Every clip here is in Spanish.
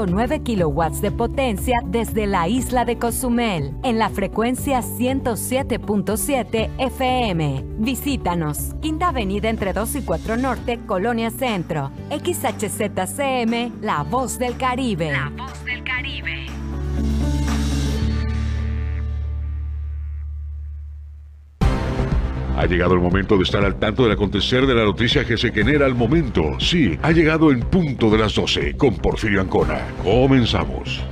con 1.9 kilowatts de potencia desde la isla de Cozumel en la frecuencia 107.7 FM. Visítanos, Quinta Avenida entre 2 y 4 Norte, Colonia Centro. XHZCM, La Voz del Caribe. Ha llegado el momento de estar al tanto del acontecer de la noticia que se genera al momento. Sí, ha llegado el punto de las 12 con Porfirio Ancona. Comenzamos.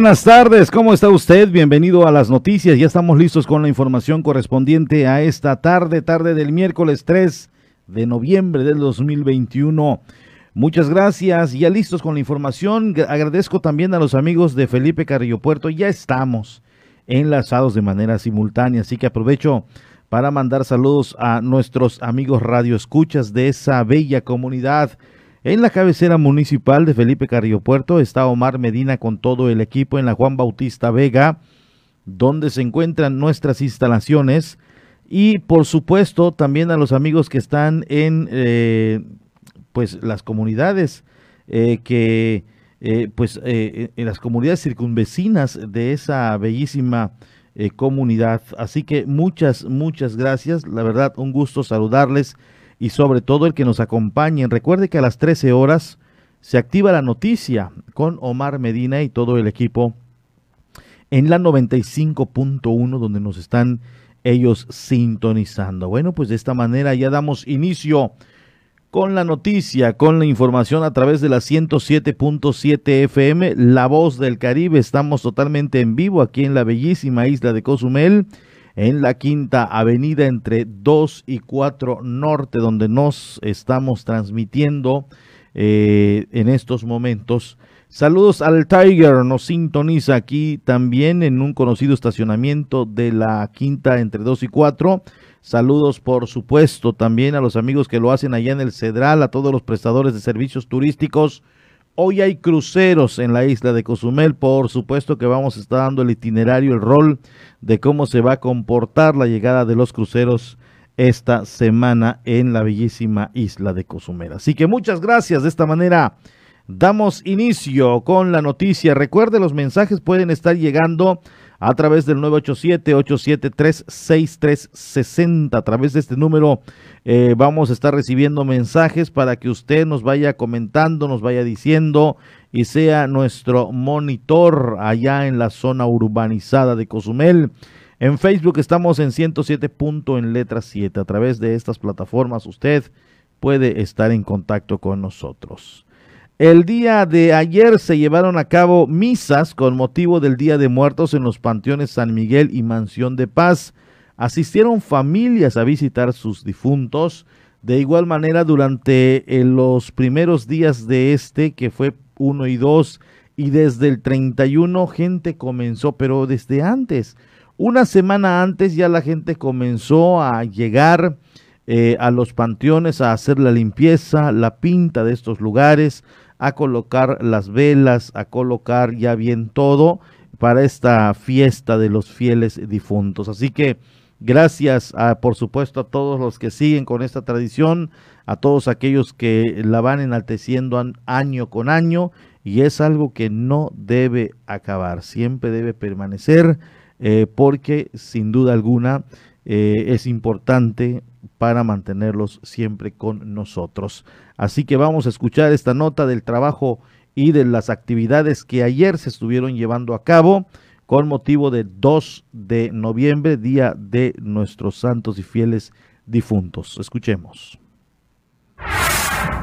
Buenas tardes, ¿cómo está usted? Bienvenido a las noticias. Ya estamos listos con la información correspondiente a esta tarde, tarde del miércoles 3 de noviembre del 2021. Muchas gracias, ya listos con la información. Agradezco también a los amigos de Felipe Carrillo Puerto. Ya estamos enlazados de manera simultánea, así que aprovecho para mandar saludos a nuestros amigos radio escuchas de esa bella comunidad en la cabecera municipal de Felipe Carrillo Puerto está Omar Medina con todo el equipo en la Juan Bautista Vega, donde se encuentran nuestras instalaciones. Y por supuesto también a los amigos que están en eh, pues las comunidades eh, que eh, pues en las comunidades circunvecinas de esa bellísima comunidad. Así que muchas, muchas gracias. La verdad, un gusto saludarles y sobre todo el que nos acompañen. Recuerde que a las 13 horas se activa la noticia con Omar Medina y todo el equipo en la 95.1 donde nos están ellos sintonizando. Bueno, pues de esta manera ya damos inicio con la noticia, con la información a través de la 107.7 FM, La Voz del Caribe. Estamos totalmente en vivo aquí en la bellísima isla de Cozumel en la quinta avenida entre 2 y 4 norte, donde nos estamos transmitiendo eh, en estos momentos. Saludos al Tiger, nos sintoniza aquí también en un conocido estacionamiento de la quinta entre 2 y 4. Saludos, por supuesto, también a los amigos que lo hacen allá en el Cedral, a todos los prestadores de servicios turísticos Hoy hay cruceros en la isla de Cozumel, por supuesto que vamos a estar dando el itinerario, el rol de cómo se va a comportar la llegada de los cruceros esta semana en la bellísima isla de Cozumel. Así que muchas gracias. De esta manera damos inicio con la noticia. Recuerde, los mensajes pueden estar llegando a través del 987-873-6360. A través de este número eh, vamos a estar recibiendo mensajes para que usted nos vaya comentando, nos vaya diciendo y sea nuestro monitor allá en la zona urbanizada de Cozumel. En Facebook estamos en 107 punto en letra 7. A través de estas plataformas usted puede estar en contacto con nosotros. El día de ayer se llevaron a cabo misas con motivo del Día de Muertos en los panteones San Miguel y Mansión de Paz. Asistieron familias a visitar sus difuntos. De igual manera, durante eh, los primeros días de este, que fue 1 y 2, y desde el 31, gente comenzó, pero desde antes, una semana antes ya la gente comenzó a llegar eh, a los panteones a hacer la limpieza, la pinta de estos lugares, a colocar las velas, a colocar ya bien todo para esta fiesta de los fieles difuntos. Así que gracias a, por supuesto a todos los que siguen con esta tradición, a todos aquellos que la van enalteciendo año con año y es algo que no debe acabar, siempre debe permanecer eh, porque sin duda alguna eh, es importante para mantenerlos siempre con nosotros. Así que vamos a escuchar esta nota del trabajo y de las actividades que ayer se estuvieron llevando a cabo con motivo del 2 de noviembre, día de nuestros santos y fieles difuntos. Escuchemos.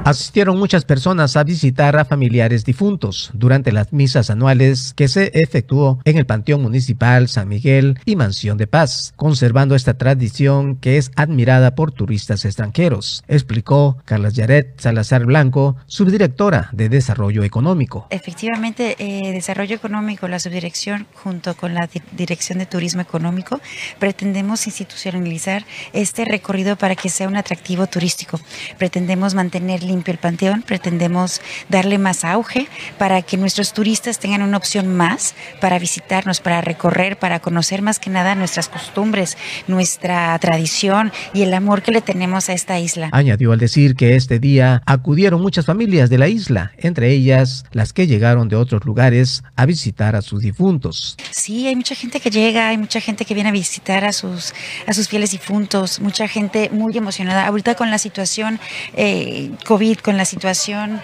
Asistieron muchas personas a visitar a familiares difuntos durante las misas anuales que se efectuó en el Panteón Municipal San Miguel y Mansión de Paz, conservando esta tradición que es admirada por turistas extranjeros, explicó Carla Yaret Salazar Blanco, subdirectora de Desarrollo Económico. Efectivamente, eh, Desarrollo Económico, la subdirección junto con la Dirección de Turismo Económico, pretendemos institucionalizar este recorrido para que sea un atractivo turístico. Pretendemos mantener limpio el panteón, pretendemos darle más auge para que nuestros turistas tengan una opción más para visitarnos, para recorrer, para conocer más que nada nuestras costumbres, nuestra tradición y el amor que le tenemos a esta isla. Añadió al decir que este día acudieron muchas familias de la isla, entre ellas las que llegaron de otros lugares a visitar a sus difuntos. Sí, hay mucha gente que llega, hay mucha gente que viene a visitar a sus, a sus fieles difuntos, mucha gente muy emocionada. Ahorita con la situación eh, COVID, con la situación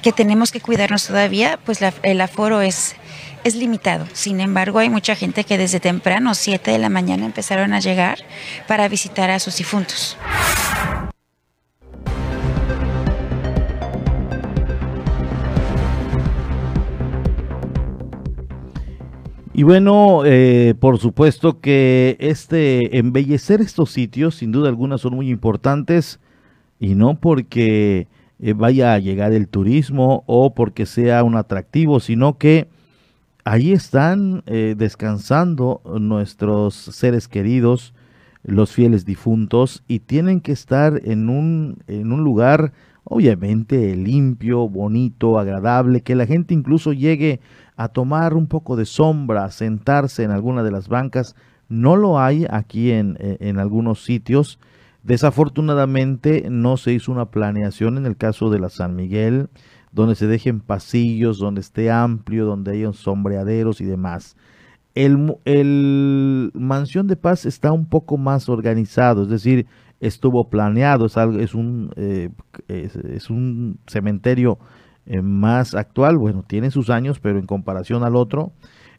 que tenemos que cuidarnos todavía, pues el aforo es, es limitado. Sin embargo, hay mucha gente que desde temprano, 7 de la mañana, empezaron a llegar para visitar a sus difuntos. Y bueno, eh, por supuesto que este embellecer estos sitios, sin duda alguna, son muy importantes y no porque eh, vaya a llegar el turismo o porque sea un atractivo, sino que ahí están eh, descansando nuestros seres queridos, los fieles difuntos, y tienen que estar en un, en un lugar obviamente limpio, bonito, agradable, que la gente incluso llegue a tomar un poco de sombra, a sentarse en alguna de las bancas. No lo hay aquí en, en algunos sitios. Desafortunadamente no se hizo una planeación en el caso de la San Miguel, donde se dejen pasillos, donde esté amplio, donde haya sombreaderos y demás. El, Mansión de Paz está un poco más organizado, es decir, estuvo planeado, es, algo, es, un, eh, cementerio eh, más actual, bueno, tiene sus años, pero en comparación al otro,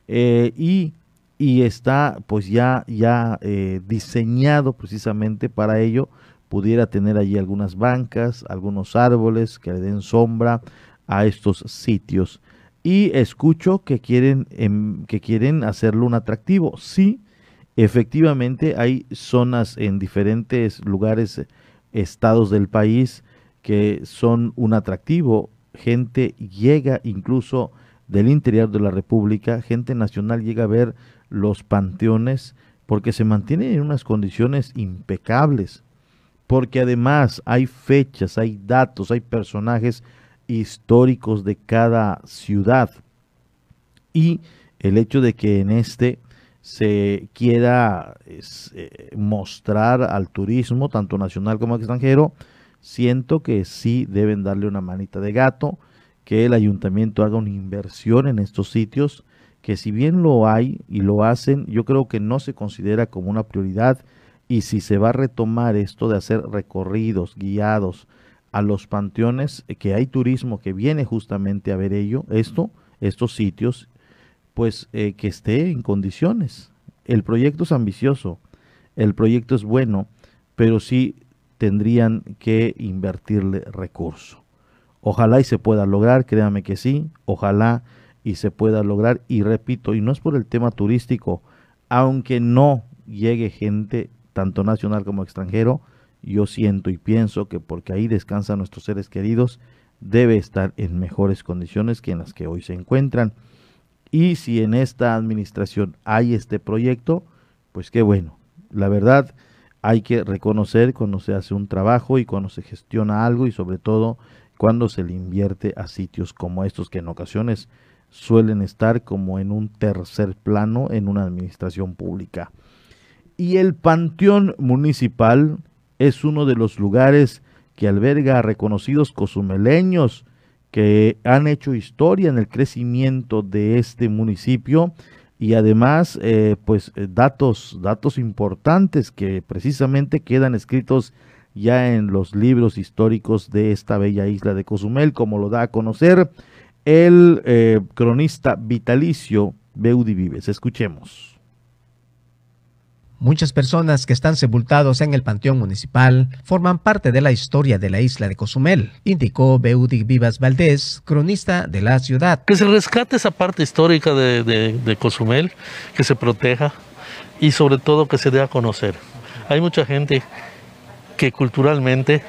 eh, y, y, está pues ya, ya diseñado precisamente para ello, pudiera tener allí algunas bancas, algunos árboles que le den sombra a estos sitios. Y escucho que quieren, em, que quieren hacerlo un atractivo. Sí, Efectivamente, hay zonas en diferentes lugares, eh, estados del país, que son un atractivo. Gente llega incluso del interior de la República, gente nacional llega a ver los panteones porque se mantienen en unas condiciones impecables, porque además hay fechas, hay datos, hay personajes históricos de cada ciudad. Y el hecho de que en este se quiera eh, mostrar al turismo, tanto nacional como extranjero, siento que sí deben darle una manita de gato, que el ayuntamiento haga una inversión en estos sitios, que si bien lo hay y lo hacen, yo creo que no se considera como una prioridad y si se va a retomar esto de hacer recorridos guiados a los panteones, eh, que hay turismo que viene justamente a ver ello, esto, estos sitios, pues eh, que esté en condiciones. El proyecto es ambicioso, el proyecto es bueno, pero sí tendrían que invertirle recurso. Ojalá y se pueda lograr, créame que sí, ojalá y se pueda lograr. Y repito, y no es por el tema turístico, aunque no llegue gente, tanto nacional como extranjero, yo siento y pienso que porque ahí descansan nuestros seres queridos, debe estar en mejores condiciones que en las que hoy se encuentran. Y si en esta administración hay este proyecto, pues qué bueno. La verdad, hay que reconocer cuando se hace un trabajo y cuando se gestiona algo y sobre todo cuando se le invierte a sitios como estos que en ocasiones suelen estar como en un tercer plano en una administración pública. Y el Panteón Municipal es uno de los lugares que alberga a reconocidos cozumeleños, que han hecho historia en el crecimiento de este municipio y además eh, pues eh, datos datos importantes que precisamente quedan escritos ya en los libros históricos de esta bella isla de Cozumel como lo da a conocer el eh, cronista vitalicio Beudi Vives escuchemos Muchas personas que están sepultados en el Panteón Municipal forman parte de la historia de la isla de Cozumel, indicó Beudi Vivas Valdés, cronista de la ciudad. Que se rescate esa parte histórica de, de Cozumel, que se proteja y sobre todo que se dé a conocer. Hay mucha gente que culturalmente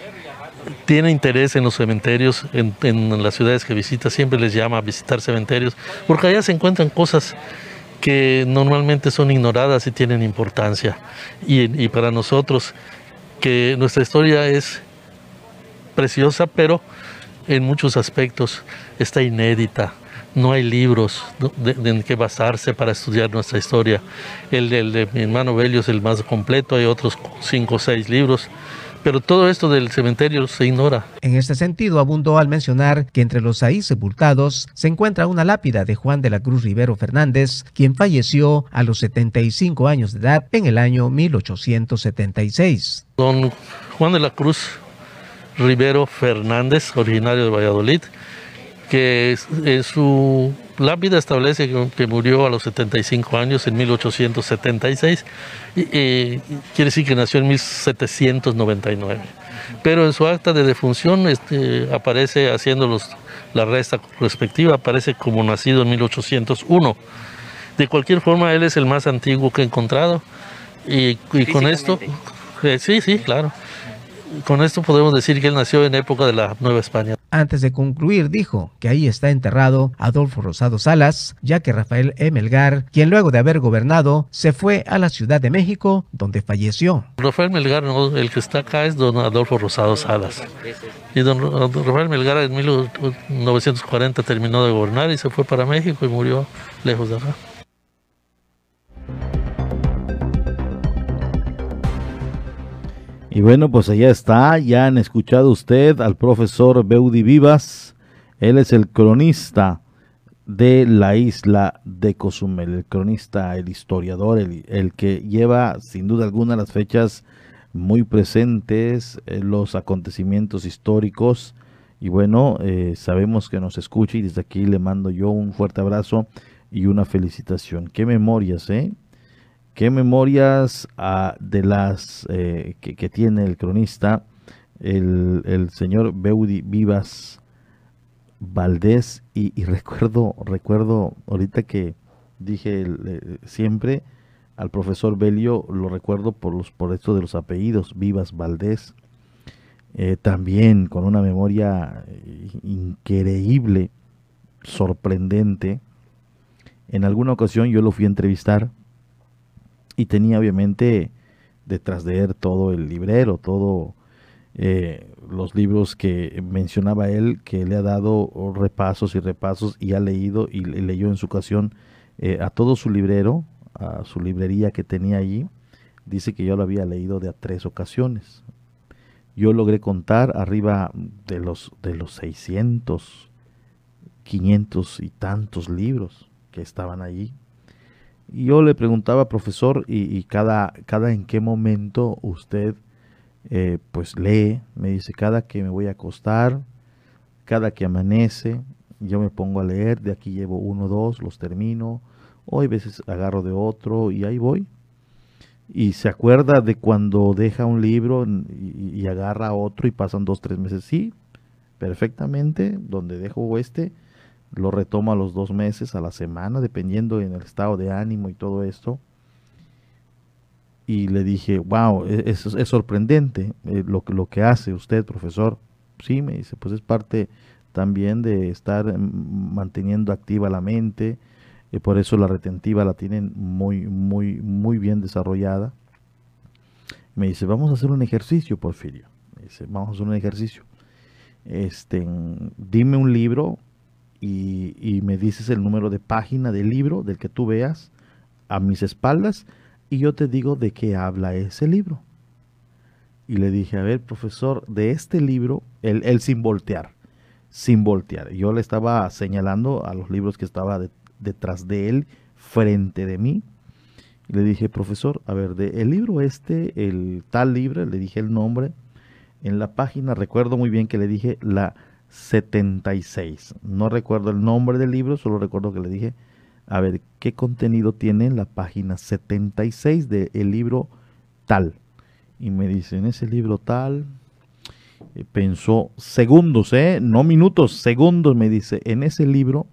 tiene interés en los cementerios, en, las ciudades que visita, siempre les llama a visitar cementerios, porque allá se encuentran cosas que normalmente son ignoradas y tienen importancia. Y, para nosotros, que nuestra historia es preciosa, pero en muchos aspectos está inédita. No hay libros en que basarse para estudiar nuestra historia. El, el de mi hermano Belio es el más completo, hay otros cinco o seis libros pero todo esto del cementerio se ignora. En este sentido, abundó al mencionar que entre los ahí sepultados se encuentra una lápida de Juan de la Cruz Rivero Fernández, quien falleció a los 75 años de edad en el año 1876. Don Juan de la Cruz Rivero Fernández, originario de Valladolid, que en su lápida establece que, murió a los 75 años en 1876 y, quiere decir que nació en 1799. Pero en su acta de defunción este, aparece haciendo los, la resta respectiva, aparece como nacido en 1801. De cualquier forma, él es el más antiguo que he encontrado y, y con esto, eh, sí, sí, claro con esto podemos decir que él nació en época de la Nueva España. Antes de concluir, dijo que ahí está enterrado Adolfo Rosado Salas, ya que Rafael E. Melgar, quien luego de haber gobernado, se fue a la Ciudad de México, donde falleció. Rafael Melgar, el que está acá es don Adolfo Rosado Salas. Y don Rafael Melgar en 1940 terminó de gobernar y se fue para México y murió lejos de acá. Y bueno, pues allá está, ya han escuchado usted al profesor Beudi Vivas, él es el cronista de la isla de Cozumel, el cronista, el historiador, el, que lleva sin duda alguna las fechas muy presentes, eh, los acontecimientos históricos. Y bueno, eh, sabemos que nos escucha y desde aquí le mando yo un fuerte abrazo y una felicitación. Qué memorias, ¿eh? ¿Qué memorias ah, de las eh, que, tiene el cronista, el, señor Beudi Vivas Valdés? Y, recuerdo, recuerdo ahorita que dije siempre al profesor Belio, lo recuerdo por, los, por esto de los apellidos, Vivas Valdés. Eh, también con una memoria eh, increíble, sorprendente. En alguna ocasión yo lo fui a entrevistar y tenía obviamente detrás de él todo el librero, todo eh, los libros que mencionaba él, que le ha dado repasos y repasos y ha leído y leyó en su ocasión eh, a todo su librero, a su librería que tenía allí. Dice que yo lo había leído de a tres ocasiones. Yo logré contar arriba de los, de los 600, 500 y tantos libros que estaban allí. Yo le preguntaba, profesor, y, cada, cada en qué momento usted eh, pues lee, me dice, cada que me voy a acostar, cada que amanece, yo me pongo a leer, de aquí llevo uno, dos, los termino, hoy veces agarro de otro y ahí voy. Y se acuerda de cuando deja un libro y, y agarra otro y pasan dos, tres meses, sí, perfectamente, donde dejo este, lo retoma a los dos meses, a la semana, dependiendo en el estado de ánimo y todo esto. Y le dije, wow, e-, es, es sorprendente eh, lo, lo que hace usted, profesor. Sí, me dice, pues es parte también de estar mm, manteniendo activa la mente, y por eso la retentiva la tienen muy, muy, muy bien desarrollada. Me dice, vamos a hacer un ejercicio, Porfirio. Me dice, vamos a hacer un ejercicio. Este, dime un libro y, me dices el número de página del libro del que tú veas a mis espaldas y yo te digo de qué habla ese libro. Y le dije, a ver, profesor, de este libro, él, sin voltear, sin voltear. Yo le estaba señalando a los libros que estaba detrás de él, frente de mí. Le dije, profesor, a ver, de el libro este, el tal libro, le dije el nombre. En la página, recuerdo muy bien que le dije la 76. No recuerdo el nombre del libro, solo recuerdo que le dije a ver qué contenido tiene en la página 76 del libro tal. Y me dice, en ese libro tal, eh, pensó segundos, ¿eh? no minutos, segundos, me dice, en ese libro,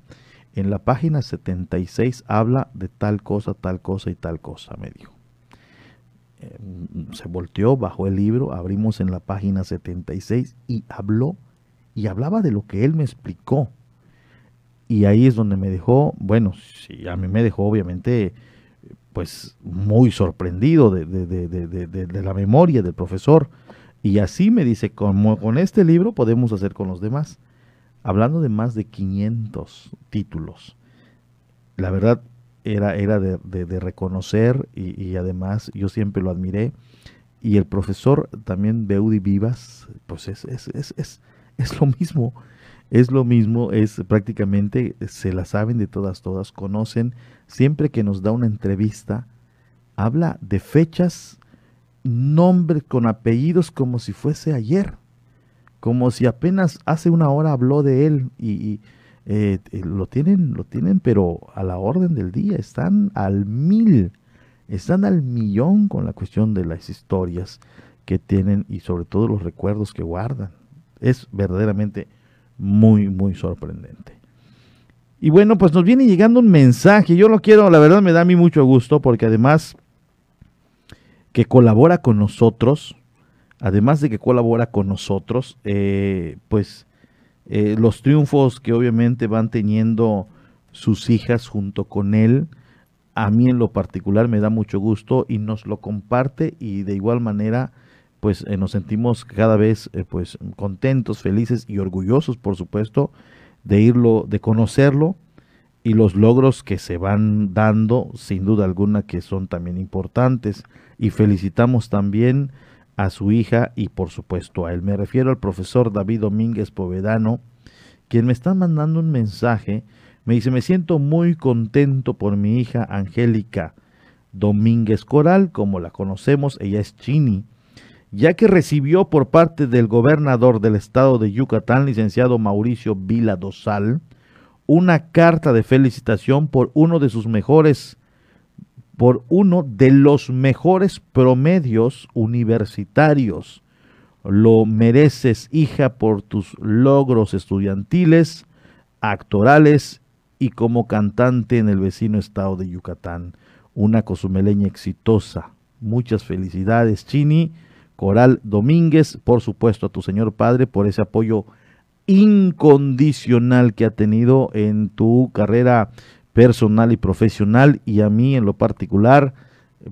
en la página 76 habla de tal cosa, tal cosa y tal cosa, me dijo. Eh, se volteó, bajó el libro, abrimos en la página 76 y habló, y hablaba de lo que él me explicó. Y ahí es donde me dejó, bueno, sí, a mí me dejó obviamente pues muy sorprendido de, de, la memoria del profesor. Y así me dice, como con este libro podemos hacer con los demás. Hablando de más de 500 títulos. La verdad era, era de, reconocer y, además yo siempre lo admiré. Y el profesor también Beudi Vivas, pues es, es, es, es, es lo mismo. Es lo mismo, es prácticamente, se la saben de todas, todas, conocen, siempre que nos da una entrevista, habla de fechas, nombres con apellidos como si fuese ayer, como si apenas hace una hora habló de él y, eh, eh, lo tienen, lo tienen, pero a la orden del día, están al mil, están al millón con la cuestión de las historias que tienen y sobre todo los recuerdos que guardan. Es verdaderamente muy, muy sorprendente. Y bueno, pues nos viene llegando un mensaje. Yo lo quiero, la verdad me da a mí mucho gusto porque además que colabora con nosotros, además de que colabora con nosotros, eh, pues eh, los triunfos que obviamente van teniendo sus hijas junto con él, a mí en lo particular me da mucho gusto y nos lo comparte y de igual manera pues eh, nos sentimos cada vez eh, pues contentos, felices y orgullosos, por supuesto, de irlo, de conocerlo y los logros que se van dando, sin duda alguna, que son también importantes. Y felicitamos también a su hija y por supuesto a él. Me refiero al profesor David Domínguez Povedano, quien me está mandando un mensaje. Me dice, me siento muy contento por mi hija Angélica Domínguez Coral, como la conocemos, ella es Chini ya que recibió por parte del gobernador del estado de Yucatán, licenciado Mauricio Vila Dosal, una carta de felicitación por uno de sus mejores, por uno de los mejores promedios universitarios. Lo mereces, hija, por tus logros estudiantiles, actorales y como cantante en el vecino estado de Yucatán. Una cozumeleña exitosa. Muchas felicidades, Chini Coral Domínguez, por supuesto a tu Señor Padre por ese apoyo incondicional que ha tenido en tu carrera personal y profesional y a mí en lo particular,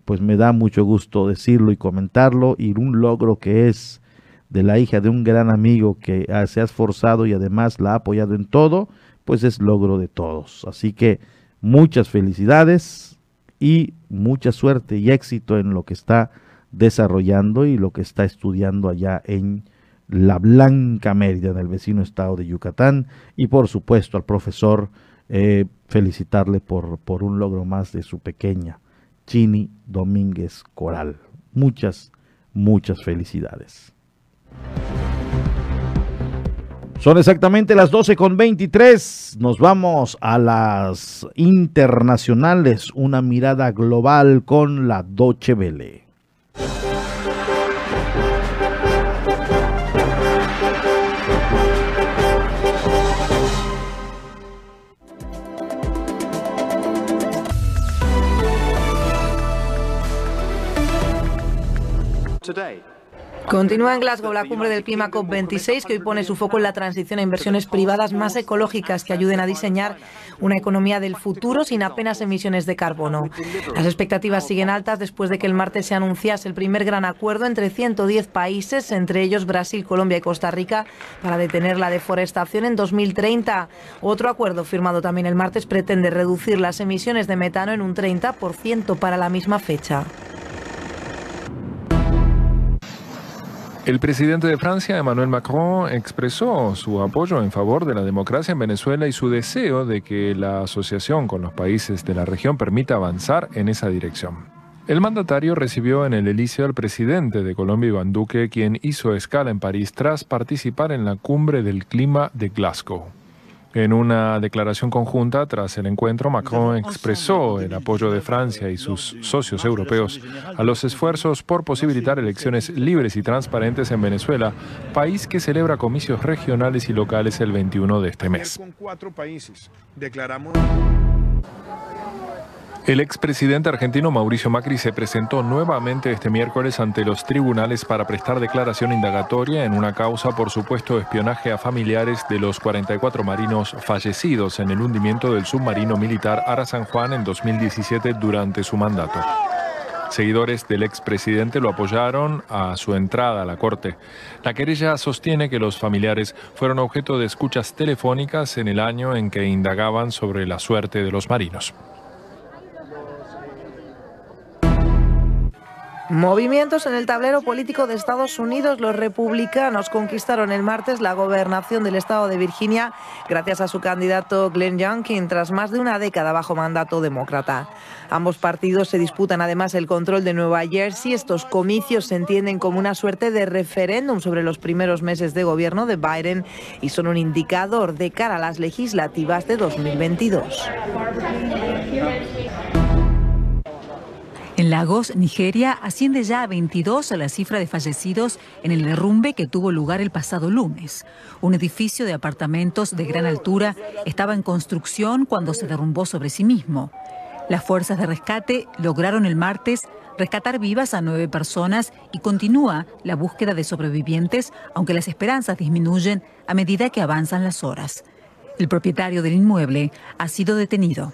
pues me da mucho gusto decirlo y comentarlo y un logro que es de la hija de un gran amigo que se ha esforzado y además la ha apoyado en todo, pues es logro de todos. Así que muchas felicidades y mucha suerte y éxito en lo que está desarrollando y lo que está estudiando allá en la Blanca Mérida, en el vecino estado de Yucatán. Y por supuesto al profesor eh, felicitarle por, por un logro más de su pequeña, Chini Domínguez Coral. Muchas, muchas felicidades. Son exactamente las 12 con 23. Nos vamos a las internacionales. Una mirada global con la Doche Vele. Continúa en Glasgow la cumbre del clima COP26 que hoy pone su foco en la transición a inversiones privadas más ecológicas que ayuden a diseñar una economía del futuro sin apenas emisiones de carbono. Las expectativas siguen altas después de que el martes se anunciase el primer gran acuerdo entre 110 países, entre ellos Brasil, Colombia y Costa Rica, para detener la deforestación en 2030. Otro acuerdo firmado también el martes pretende reducir las emisiones de metano en un 30% para la misma fecha. El presidente de Francia, Emmanuel Macron, expresó su apoyo en favor de la democracia en Venezuela y su deseo de que la asociación con los países de la región permita avanzar en esa dirección. El mandatario recibió en el Elíseo al presidente de Colombia, Iván Duque, quien hizo escala en París tras participar en la cumbre del clima de Glasgow. En una declaración conjunta tras el encuentro, Macron expresó el apoyo de Francia y sus socios europeos a los esfuerzos por posibilitar elecciones libres y transparentes en Venezuela, país que celebra comicios regionales y locales el 21 de este mes. El expresidente argentino Mauricio Macri se presentó nuevamente este miércoles ante los tribunales para prestar declaración indagatoria en una causa por supuesto espionaje a familiares de los 44 marinos fallecidos en el hundimiento del submarino militar Ara San Juan en 2017 durante su mandato. Seguidores del expresidente lo apoyaron a su entrada a la corte. La querella sostiene que los familiares fueron objeto de escuchas telefónicas en el año en que indagaban sobre la suerte de los marinos. Movimientos en el tablero político de Estados Unidos. Los republicanos conquistaron el martes la gobernación del estado de Virginia gracias a su candidato Glenn Youngkin tras más de una década bajo mandato demócrata. Ambos partidos se disputan además el control de Nueva Jersey. Estos comicios se entienden como una suerte de referéndum sobre los primeros meses de gobierno de Biden y son un indicador de cara a las legislativas de 2022. En Lagos, Nigeria, asciende ya a 22 a la cifra de fallecidos en el derrumbe que tuvo lugar el pasado lunes. Un edificio de apartamentos de gran altura estaba en construcción cuando se derrumbó sobre sí mismo. Las fuerzas de rescate lograron el martes rescatar vivas a nueve personas y continúa la búsqueda de sobrevivientes, aunque las esperanzas disminuyen a medida que avanzan las horas. El propietario del inmueble ha sido detenido.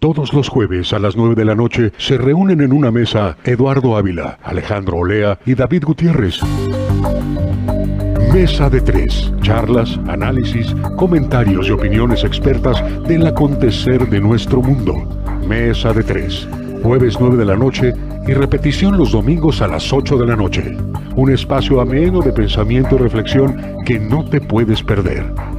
Todos los jueves a las 9 de la noche se reúnen en una mesa Eduardo Ávila, Alejandro Olea y David Gutiérrez. Mesa de tres. Charlas, análisis, comentarios y opiniones expertas del acontecer de nuestro mundo. Mesa de tres. Jueves 9 de la noche y repetición los domingos a las 8 de la noche. Un espacio ameno de pensamiento y reflexión que no te puedes perder.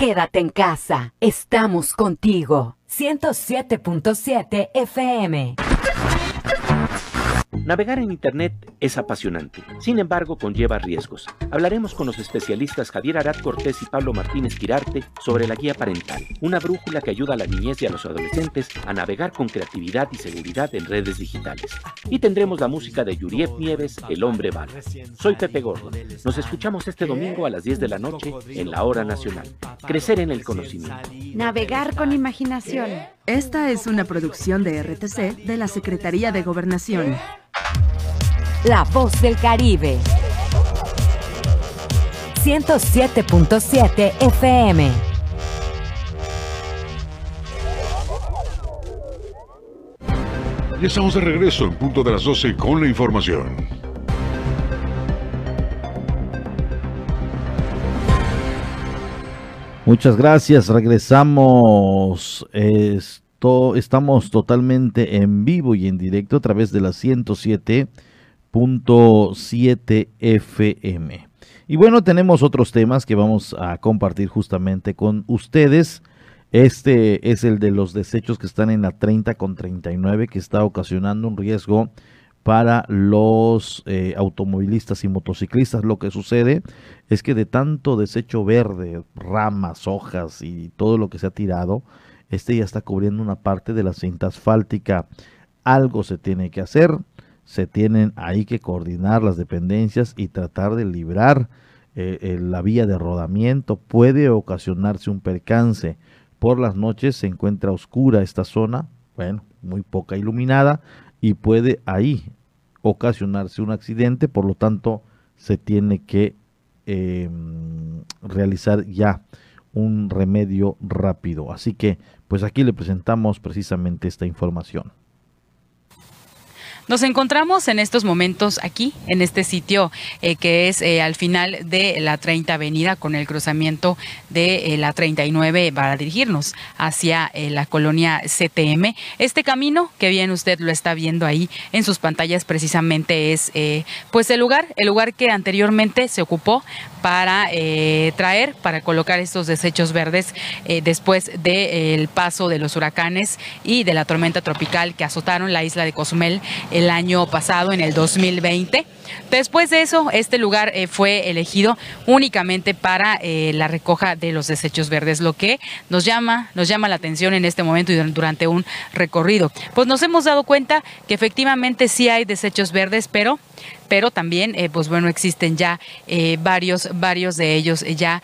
Quédate en casa, estamos contigo. 107.7 FM. Navegar en Internet es apasionante, sin embargo conlleva riesgos. Hablaremos con los especialistas Javier Arad Cortés y Pablo Martínez Quirarte sobre la guía parental, una brújula que ayuda a la niñez y a los adolescentes a navegar con creatividad y seguridad en redes digitales. Y tendremos la música de Yuriep Nieves, El Hombre Bar. Soy Pepe Gordo. Nos escuchamos este domingo a las 10 de la noche en la Hora Nacional. Crecer en el conocimiento. Navegar con imaginación. Esta es una producción de RTC de la Secretaría de Gobernación. La voz del Caribe. 107.7 FM. Y estamos de regreso en punto de las 12 con la información. Muchas gracias. Regresamos. Estamos totalmente en vivo y en directo a través de la 107.7 FM. Y bueno, tenemos otros temas que vamos a compartir justamente con ustedes. Este es el de los desechos que están en la 30 con 39, que está ocasionando un riesgo para los eh, automovilistas y motociclistas. Lo que sucede es que de tanto desecho verde, ramas, hojas y todo lo que se ha tirado, este ya está cubriendo una parte de la cinta asfáltica. Algo se tiene que hacer, se tienen ahí que coordinar las dependencias y tratar de librar eh, la vía de rodamiento. Puede ocasionarse un percance. Por las noches se encuentra oscura esta zona, bueno, muy poca iluminada y puede ahí ocasionarse un accidente, por lo tanto se tiene que em, realizar ya un remedio rápido. Así que, pues aquí le presentamos precisamente esta información. Nos encontramos en estos momentos aquí, en este sitio eh, que es eh, al final de la 30 Avenida con el cruzamiento de eh, la 39 para dirigirnos hacia la colonia CTM. Este camino que bien usted lo está viendo ahí en sus pantallas precisamente es pues el lugar, el lugar que anteriormente se ocupó para traer, para colocar estos desechos verdes después del paso de los huracanes y de la tormenta tropical que azotaron la isla de Cozumel el año pasado, en el 2020. Después de eso, este lugar eh, fue elegido únicamente para eh, la recoja de los desechos verdes, lo que nos llama, nos llama la atención en este momento y durante un recorrido. Pues nos hemos dado cuenta que efectivamente sí hay desechos verdes, pero pero también, eh, pues bueno, existen ya varios, varios de ellos ya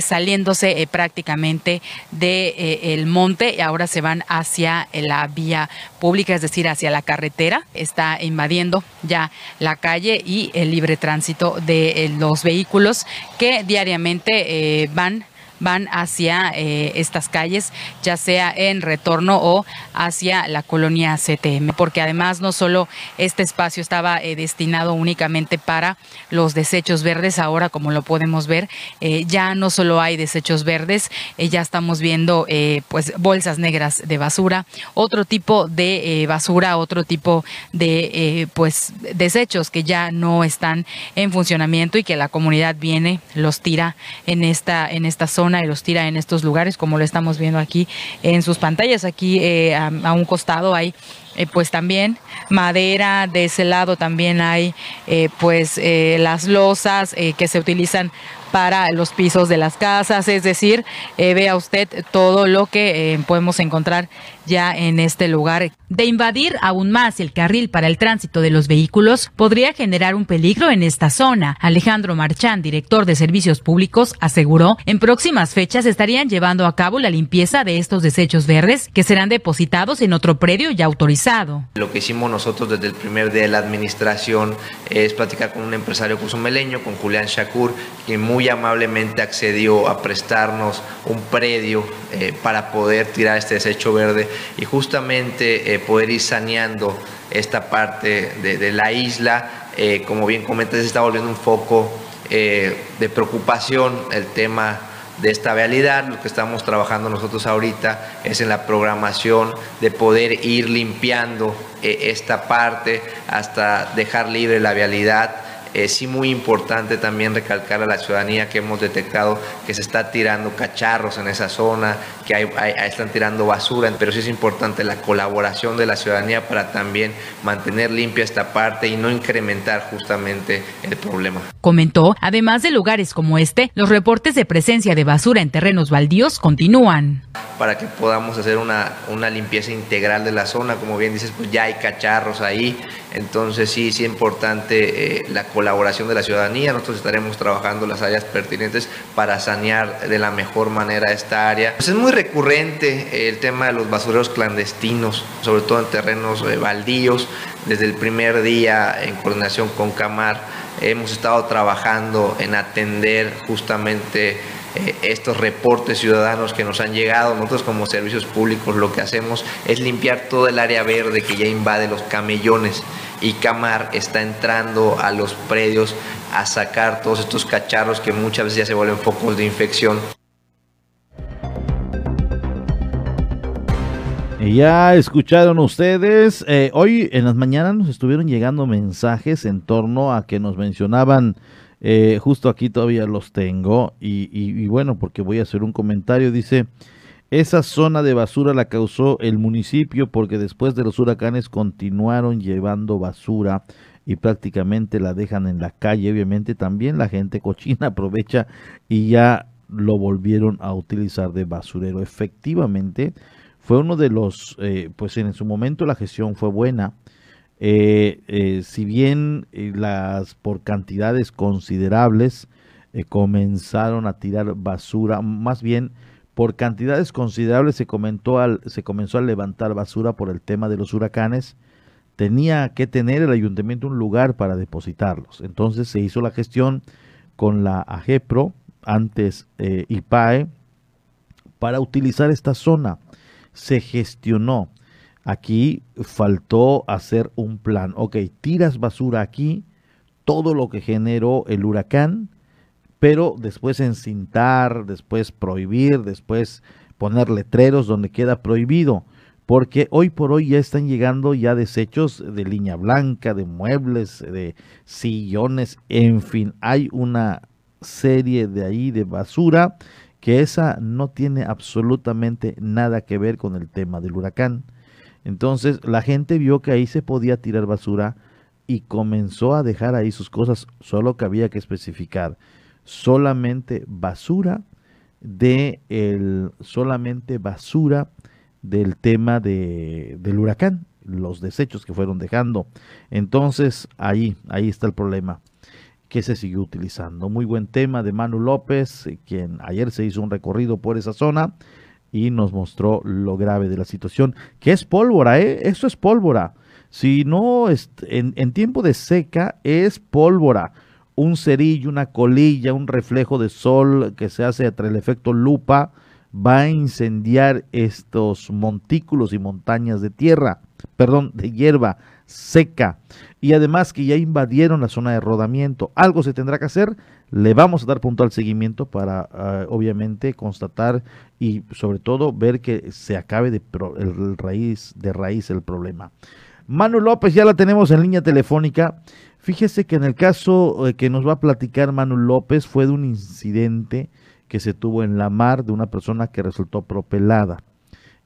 saliéndose prácticamente del el monte y ahora se van hacia la vía pública, es decir, hacia la carretera. Está invadiendo ya la calle y el libre tránsito de los vehículos que diariamente van van hacia eh, estas calles, ya sea en retorno o hacia la colonia CTM, porque además no solo este espacio estaba eh, destinado únicamente para los desechos verdes, ahora como lo podemos ver, eh, ya no solo hay desechos verdes, ya estamos viendo pues bolsas negras de basura, otro tipo de basura, otro tipo de pues desechos que ya no están en funcionamiento y que la comunidad viene, los tira en esta, en esta zona y los tira en estos lugares, como lo estamos viendo aquí en sus pantallas. Aquí eh, a, un costado hay eh, pues también madera, de ese lado también hay eh, pues las losas que se utilizan para los pisos de las casas, es decir, vea usted todo lo que podemos encontrar ya en este lugar. De invadir aún más el carril para el tránsito de los vehículos, podría generar un peligro en esta zona. Alejandro Marchán, director de Servicios Públicos, aseguró en próximas fechas estarían llevando a cabo la limpieza de estos desechos verdes que serán depositados en otro predio ya autorizado. Lo que hicimos nosotros desde el primer día de la administración es platicar con un empresario cozumeleño, con Julián Shakur, quien muy amablemente accedió a prestarnos un predio eh, para poder tirar este desecho verde y justamente eh, poder ir saneando esta parte de, la isla. Eh, como bien comentas, se está volviendo un foco de preocupación el tema de esta vialidad. Lo que estamos trabajando nosotros ahorita es en la programación de poder ir limpiando esta parte hasta dejar libre la vialidad es sí muy importante también recalcar a la ciudadanía que hemos detectado que se está tirando cacharros en esa zona, que hay, están tirando basura, pero sí es importante la colaboración de la ciudadanía para también mantener limpia esta parte y no incrementar justamente el problema. Comentó, además de lugares como este, los reportes de presencia de basura en terrenos baldíos continúan. Para que podamos hacer una, una limpieza integral de la zona, como bien dices, pues ya hay cacharros ahí, entonces sí, sí es importante eh, la colaboración de la ciudadanía. Nosotros estaremos trabajando las áreas pertinentes para sanear de la mejor manera esta área. Pues es muy recurrente eh, el tema de los basureros clandestinos, sobre todo en terrenos eh, baldíos. Desde el primer día, en coordinación con Camar, hemos estado trabajando en atender justamente eh, estos reportes ciudadanos que nos han llegado. Nosotros como servicios públicos lo que hacemos es limpiar todo el área verde que ya invade los camellones y Camar está entrando a los predios a sacar todos estos cacharros que muchas veces ya se vuelven focos de infección. Ya escucharon ustedes, eh, hoy en las mañanas nos estuvieron llegando mensajes en torno a que nos mencionaban eh, justo aquí todavía los tengo, y, y, bueno, porque voy a hacer un comentario, dice, esa zona de basura la causó el municipio porque después de los huracanes continuaron llevando basura y prácticamente la dejan en la calle, obviamente también la gente cochina aprovecha y ya lo volvieron a utilizar de basurero. Efectivamente, fue uno de los, eh, pues en su momento la gestión fue buena. Eh, eh, si bien las por cantidades considerables comenzaron a tirar basura, más bien por cantidades considerables se, comenzó a levantar basura por el tema de los huracanes, tenía que tener el ayuntamiento un lugar para depositarlos. Entonces se hizo la gestión con la AGEPRO, antes IPAE, para utilizar esta zona se gestionó. Aquí faltó hacer un plan. Ok, tiras basura aquí, todo lo que generó el huracán, pero después encintar, después prohibir, después poner letreros donde queda prohibido. Porque hoy por hoy ya están llegando ya desechos de línea blanca, de muebles, de sillones, en fin, hay una serie de ahí de basura que esa no tiene absolutamente nada que ver con el tema del huracán. Entonces la gente vio que ahí se podía tirar basura y comenzó a dejar ahí sus cosas, solo que había que especificar solamente basura de el solamente basura del tema de, del huracán, los desechos que fueron dejando. Entonces ahí, ahí está el problema que se siguió utilizando. Muy buen tema de Manu López, eh, quien ayer se hizo un recorrido por esa zona y nos mostró lo grave de la situación, que es pólvora, ¿eh? Eso es pólvora. Si no, en, en tiempo de seca es pólvora. Un cerillo, una colilla, un reflejo de sol que se hace entre el efecto lupa, va a incendiar estos montículos y montañas de tierra, perdón, de hierba seca y además que ya invadieron la zona de rodamiento. Algo se tendrá que hacer, le vamos a dar punto al seguimiento para ah, obviamente constatar y sobre todo ver que se acabe de raíz de raíz el problema. Manu López ya la tenemos en línea telefónica. Fíjese que en el caso eh, que nos va a platicar Manu López fue de un incidente que se tuvo en la mar de una persona que resultó propelada.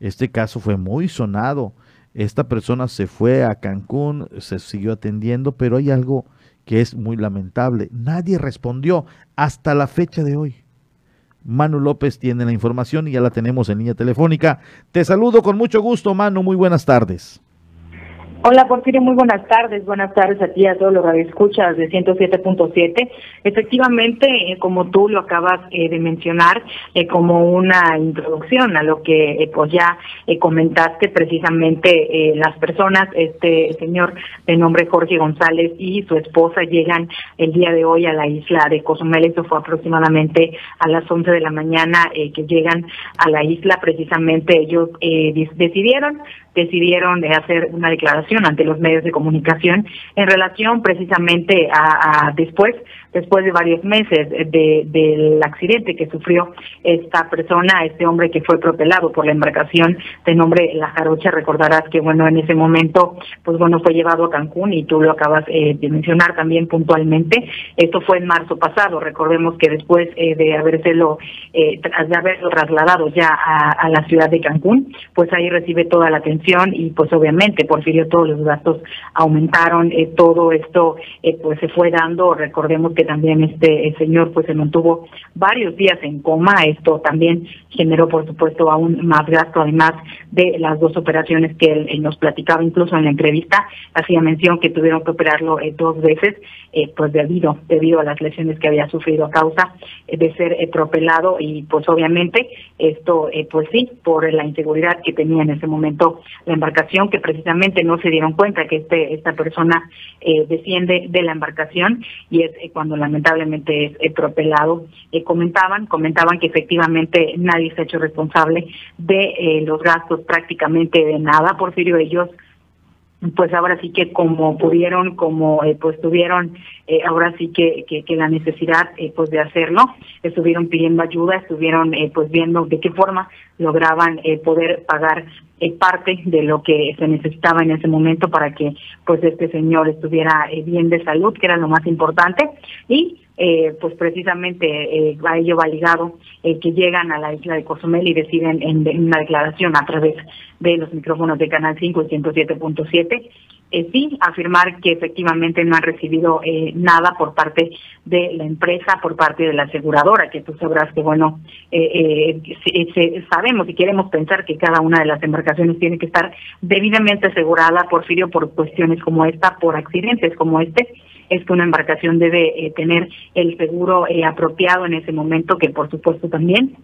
Este caso fue muy sonado esta persona se fue a Cancún, se siguió atendiendo, pero hay algo que es muy lamentable. Nadie respondió hasta la fecha de hoy. Manu López tiene la información y ya la tenemos en línea telefónica. Te saludo con mucho gusto, Manu. Muy buenas tardes. Hola Porfirio, muy buenas tardes. Buenas tardes a ti a todos los radioescuchas de 107.7. Efectivamente, eh, como tú lo acabas eh, de mencionar, eh, como una introducción a lo que pues ya comentaste precisamente las personas, este señor de nombre Jorge González y su esposa llegan el día de hoy a la isla de Cozumel. Eso fue aproximadamente a las 11 de la mañana que llegan a la isla. Precisamente ellos decidieron decidieron hacer una declaración ante los medios de comunicación en relación precisamente a, después después de varios meses de, del accidente que sufrió esta persona, este hombre que fue propelado por la embarcación de nombre La Jarocha. Recordarás que, bueno, en ese momento, pues bueno, fue llevado a Cancún y tú lo acabas eh, de mencionar también puntualmente. Esto fue en marzo pasado. Recordemos que después eh, de habérselo, eh, de haberlo trasladado ya a, la ciudad de Cancún, pues ahí recibe toda la atención y pues obviamente, Porfirio, todos los gastos aumentaron, todo esto pues se fue dando, recordemos que también este señor pues se mantuvo varios días en coma. Esto también generó, por supuesto, aún más gasto, además de las dos operaciones que él, nos platicaba, incluso en la entrevista, hacía mención que tuvieron que operarlo eh, dos veces, eh, pues debido, debido a las lesiones que había sufrido a causa eh, de ser propelado y pues obviamente esto, pues sí, por la inseguridad que tenía en ese momento la embarcación, que precisamente no se dieron cuenta que este esta persona desciende de la embarcación y es cuando lamentablemente es eh, propelado. Eh, comentaban, comentaban que efectivamente nadie se ha hecho responsable de eh, los gastos prácticamente de nada. Porfirio, ellos pues ahora sí que como pudieron, como eh, pues tuvieron eh, ahora sí que, que, la necesidad eh, pues de hacerlo, estuvieron pidiendo ayuda, estuvieron pues viendo de qué forma lograban poder pagar parte de lo que se necesitaba en ese momento para que pues este señor estuviera bien de salud, que era lo más importante, y eh, pues precisamente eh, a ello va ligado eh, que llegan a la isla de Cozumel y deciden en, una declaración a través de los micrófonos de Canal 5 y 107.7 eh, sí afirmar que efectivamente no han recibido eh, nada por parte de la empresa, por parte de la aseguradora, que tú sabrás que, bueno, eh, sabemos y queremos pensar que cada una de las embarcaciones tiene que estar debidamente asegurada, Porfirio, por cuestiones como esta, por accidentes como este, es que una embarcación debe eh, tener el seguro eh, apropiado en ese momento, que por supuesto también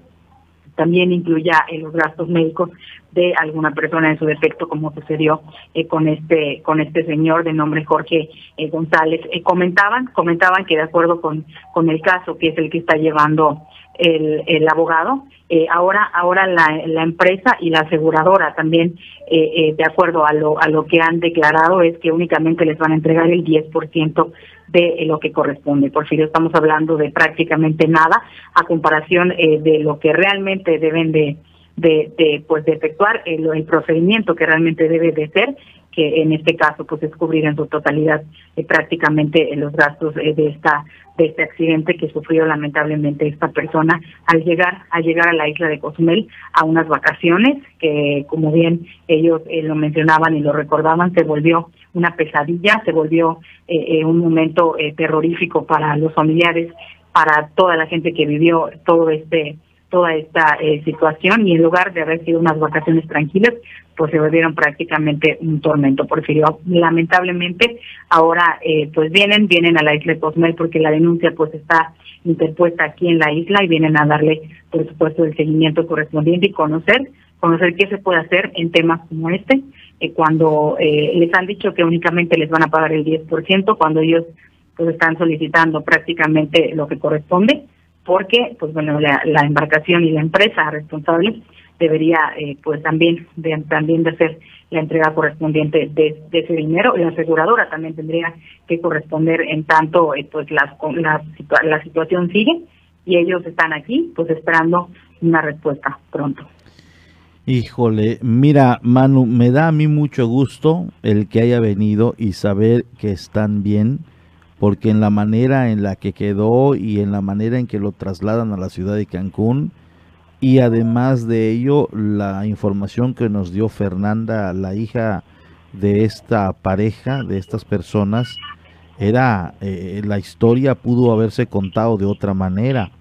también incluya eh, los gastos médicos de alguna persona en su defecto, como sucedió con este con este señor de nombre Jorge González. comentaban comentaban que de acuerdo con con el caso que es el que está llevando el, el abogado, eh, ahora ahora la, la, empresa y la aseguradora también, eh, eh, de acuerdo a lo, a lo que han declarado, es que únicamente les van a entregar el 10% de lo que corresponde. Por si estamos hablando de prácticamente nada a comparación de lo que realmente deben de, de, de pues de efectuar el, el procedimiento que realmente debe de ser que en este caso pues es cubrir en su totalidad eh, prácticamente los gastos eh, de esta de este accidente que sufrió lamentablemente esta persona al llegar a llegar a la isla de Cozumel a unas vacaciones que como bien ellos eh, lo mencionaban y lo recordaban se volvió una pesadilla se volvió un momento terrorífico para los familiares para toda la gente que vivió todo este toda esta situación y en lugar de haber sido unas vacaciones tranquilas, pues se volvieron prácticamente un tormento. Porfirio, lamentablemente ahora eh, pues vienen, vienen a la isla de Cozumel porque la denuncia pues está interpuesta aquí en la isla y vienen a darle por supuesto el seguimiento correspondiente y conocer, conocer qué se puede hacer en temas como este, eh, cuando eh, les han dicho que únicamente les van a pagar el 10%, cuando ellos pues están solicitando prácticamente lo que corresponde, porque pues bueno la, la embarcación y la empresa responsable debería eh, pues también de, también de hacer la entrega correspondiente de, ese dinero y la aseguradora también tendría que corresponder en tanto eh, pues la, la, la situación sigue y ellos están aquí pues esperando una respuesta pronto. Híjole, mira Manu, me da a mí mucho gusto el que haya venido y saber que están bien, porque en la manera en la que quedó y en la manera en que lo trasladan a la ciudad de Cancún, y además de ello, la información que nos dio Fernanda, la hija de esta pareja, de estas personas, era eh, la historia pudo haberse contado de otra manera.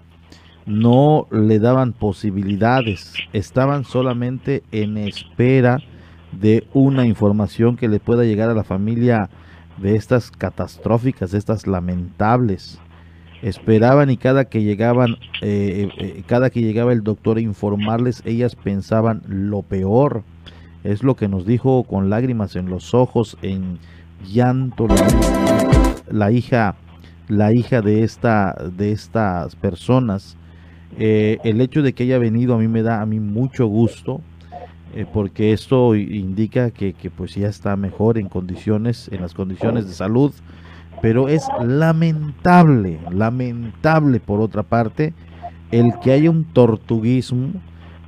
No le daban posibilidades, estaban solamente en espera de una información que le pueda llegar a la familia de estas catastróficas, de estas lamentables. Esperaban y cada que llegaban eh, eh, cada que llegaba el doctor a informarles ellas pensaban lo peor. Es lo que nos dijo con lágrimas en los ojos en llanto la, hija la hija de esta de estas personas. Eh, el hecho de que haya venido a mí me da a mí mucho gusto porque esto indica que, que pues ya está mejor en condiciones en las condiciones de salud pero es lamentable, lamentable por otra parte, el que haya un tortuguismo,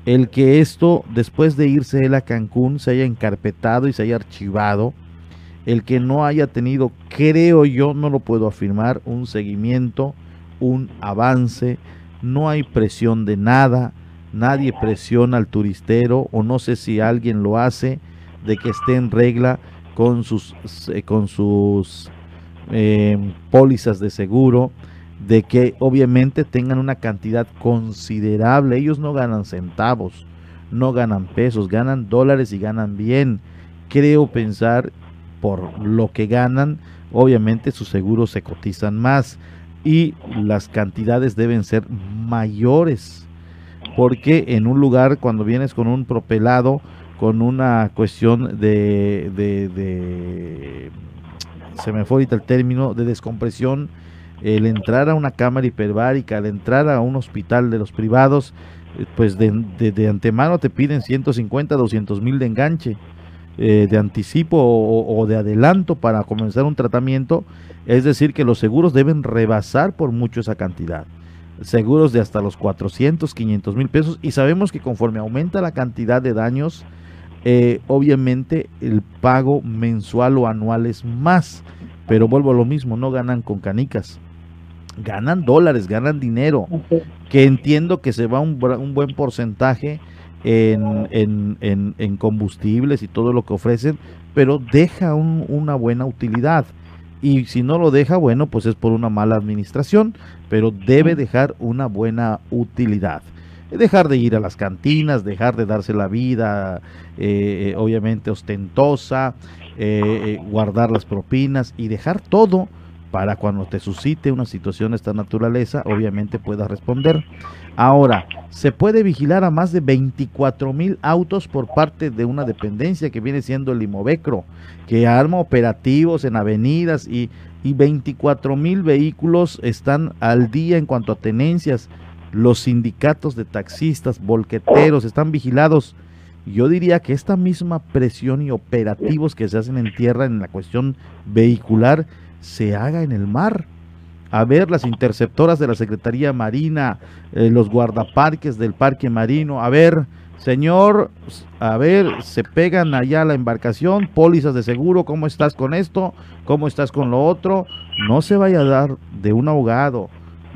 el que esto, después de irse él a Cancún, se haya encarpetado y se haya archivado, el que no haya tenido, creo yo, no lo puedo afirmar, un seguimiento, un avance, no hay presión de nada, nadie presiona al turistero o no sé si alguien lo hace de que esté en regla con sus, eh, con sus eh, pólizas de seguro, de que obviamente tengan una cantidad considerable. Ellos no ganan centavos, no ganan pesos, ganan dólares y ganan bien. Creo pensar por lo que ganan, obviamente sus seguros se cotizan más y las cantidades deben ser mayores. Porque en un lugar cuando vienes con un propelado, con una cuestión de, de se me fue ahorita el término, de descompresión, el entrar a una cámara hiperbárica, al entrar a un hospital de los privados, eh, pues de, de, antemano te piden 150, 200 mil de enganche. eh, de anticipo o, de adelanto para comenzar un tratamiento, es decir, que los seguros deben rebasar por mucho esa cantidad. Seguros de hasta los 400, 500 mil pesos. Y sabemos que conforme aumenta la cantidad de daños, eh, obviamente el pago mensual o anual es más, pero vuelvo a lo mismo, no ganan con canicas, ganan dólares, ganan dinero, que entiendo que se va un, un buen porcentaje en, en, en, combustibles y todo lo que ofrecen, pero deja una buena utilidad. Y si no lo deja, bueno, pues es por una mala administración, pero debe dejar una buena utilidad. Dejar de ir a las cantinas, dejar de darse la vida, eh, eh, obviamente ostentosa, eh, guardar las propinas y dejar todo para cuando te suscite una situación de esta naturaleza, obviamente puedas responder. Ahora, se puede vigilar a más de 24 mil autos por parte de una dependencia que viene siendo el Imovecro, que arma operativos en avenidas y, y 24 mil vehículos están al día en cuanto a tenencias. Los sindicatos de taxistas, volqueteros están vigilados. Yo diría que esta misma presión y operativos que se hacen en tierra en la cuestión vehicular se haga en el mar a ver las interceptoras de la Secretaría Marina, eh, los guardaparques del Parque Marino, a ver, señor, a ver, se pegan allá la embarcación, pólizas de seguro, ¿cómo estás con esto? ¿Cómo estás con lo otro? No se vaya a dar de un ahogado,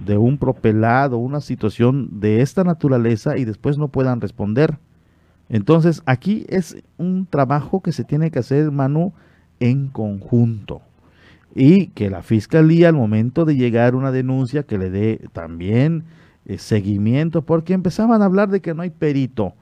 de un propelado, una situación de esta naturaleza y después no puedan responder. Entonces, aquí es un trabajo que se tiene que hacer, Manu, en conjunto y que la fiscalía al momento de llegar una denuncia que le dé también eh, seguimiento, porque empezaban a hablar de que no hay perito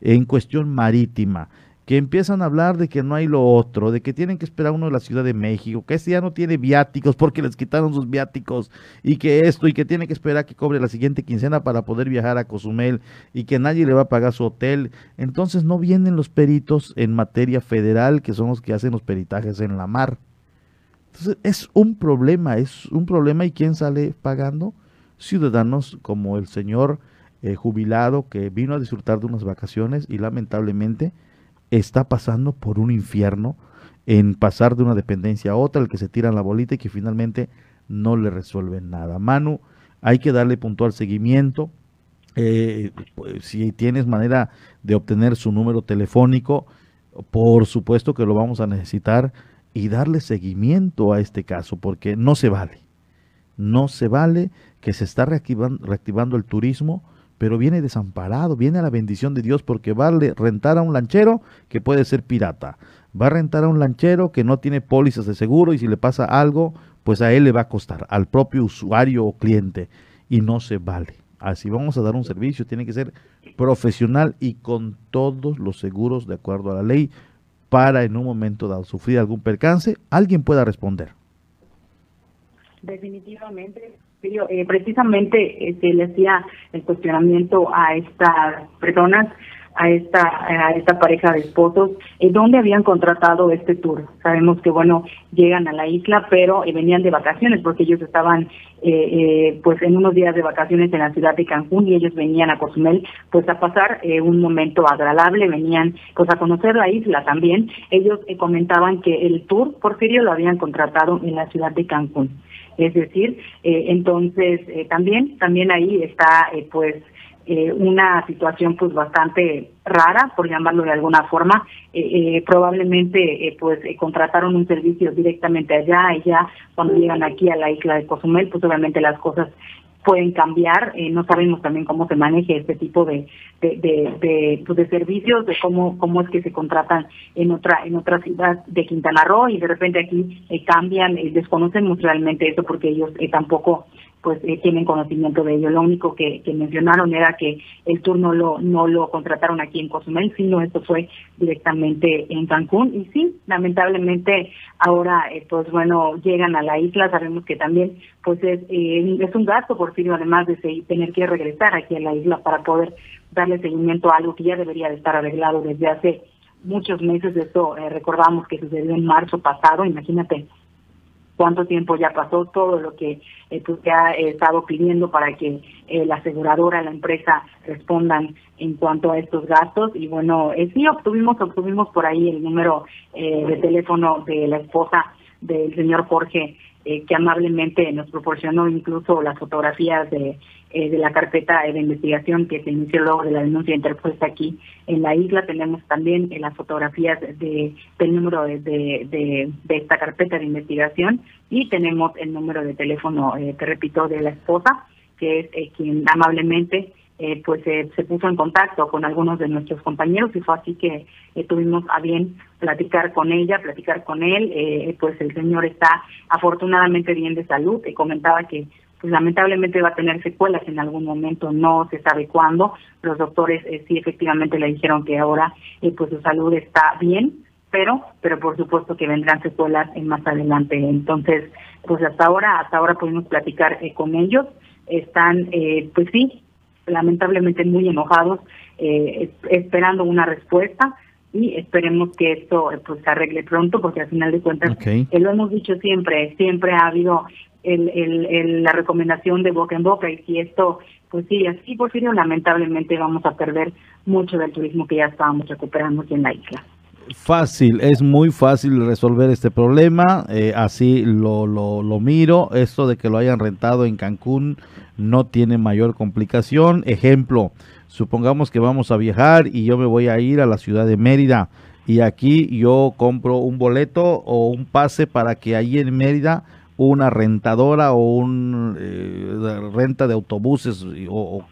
en cuestión marítima, que empiezan a hablar de que no hay lo otro, de que tienen que esperar uno de la Ciudad de México, que este ya no tiene viáticos porque les quitaron sus viáticos y que esto y que tiene que esperar que cobre la siguiente quincena para poder viajar a Cozumel y que nadie le va a pagar su hotel. Entonces no vienen los peritos en materia federal que son los que hacen los peritajes en la mar. Entonces es un problema, es un problema y ¿quién sale pagando? Ciudadanos como el señor eh, jubilado que vino a disfrutar de unas vacaciones y lamentablemente está pasando por un infierno en pasar de una dependencia a otra, el que se tiran la bolita y que finalmente no le resuelven nada. Manu, hay que darle puntual seguimiento. Eh, pues, si tienes manera de obtener su número telefónico, por supuesto que lo vamos a necesitar y darle seguimiento a este caso, porque no se vale. No se vale que se está reactivando, reactivando el turismo, pero viene desamparado, viene a la bendición de Dios porque va a rentar a un lanchero que puede ser pirata. Va a rentar a un lanchero que no tiene pólizas de seguro y si le pasa algo, pues a él le va a costar, al propio usuario o cliente. Y no se vale. Así vamos a dar un servicio, tiene que ser profesional y con todos los seguros de acuerdo a la ley para en un momento dado sufrir algún percance, alguien pueda responder. Definitivamente, eh, precisamente eh, se le hacía el cuestionamiento a estas personas a esta a esta pareja de esposos eh, dónde habían contratado este tour sabemos que bueno llegan a la isla pero eh, venían de vacaciones porque ellos estaban eh, eh, pues en unos días de vacaciones en la ciudad de Cancún y ellos venían a Cozumel pues a pasar eh, un momento agradable venían pues a conocer la isla también. Ellos comentaban que el tour Porfirio lo habían contratado en la ciudad de Cancún. Es decir entonces también también ahí está pues eh, una situación pues bastante rara, por llamarlo de alguna forma. Eh, eh, probablemente eh, pues contrataron un servicio directamente allá y ya cuando llegan aquí a la isla de Cozumel, pues obviamente las cosas pueden cambiar. no sabemos también cómo se maneja este tipo de de, de, pues, de, servicios, de cómo cómo es que se contratan en otra en otra ciudad de Quintana Roo y de repente aquí cambian, desconocemos realmente eso porque ellos tampoco pues eh, tienen conocimiento de ello. Lo único que, mencionaron era que el turno lo, no lo contrataron aquí en Cozumel, sino esto fue directamente en Cancún. Y sí, lamentablemente ahora, eh, pues bueno, llegan a la isla. Sabemos que también, pues es, eh, es un gasto, por fin, además de tener que regresar aquí a la isla para poder darle seguimiento a algo que ya debería de estar arreglado desde hace muchos meses. Esto recordamos que sucedió en marzo pasado, imagínate cuánto tiempo ya pasó, todo lo que eh, pues, se ha estado pidiendo para que eh, la aseguradora, la empresa respondan en cuanto a estos gastos. Y bueno, eh, sí obtuvimos, obtuvimos por ahí el número eh, de teléfono de la esposa del señor Jorge, que amablemente nos proporcionó incluso las fotografías de, de la carpeta de investigación que se inició luego de la denuncia interpuesta aquí en la isla. Tenemos también las fotografías de, del número de, de, esta carpeta de investigación y tenemos el número de teléfono, te repito, de la esposa que es eh, quien amablemente eh, pues se puso en contacto con algunos de nuestros compañeros y fue así que eh, tuvimos a bien platicar con ella, platicar con él, pues el señor está afortunadamente bien de salud comentaba que pues lamentablemente va a tener secuelas en algún momento, no se sabe cuándo, los doctores sí efectivamente le dijeron que ahora pues su salud está bien, pero pero por supuesto que vendrán secuelas en más adelante, entonces pues hasta ahora, hasta ahora pudimos platicar con ellos, están, eh, pues sí, lamentablemente muy enojados, eh, esperando una respuesta y esperemos que esto eh, pues se arregle pronto porque al final de cuentas lo hemos dicho siempre siempre ha habido el, el, la recomendación de boca en boca y si esto pues sí así Porfirio lamentablemente vamos a perder mucho del turismo que ya estábamos recuperando aquí en la isla fácil, es muy fácil resolver este problema, eh, así lo, lo, lo, miro, esto de que lo hayan rentado en Cancún no tiene mayor complicación. Ejemplo, supongamos que vamos a viajar y yo me voy a ir a la ciudad de Mérida y aquí yo compro un boleto o un pase para que ahí en Mérida una rentadora o un eh, renta de autobuses o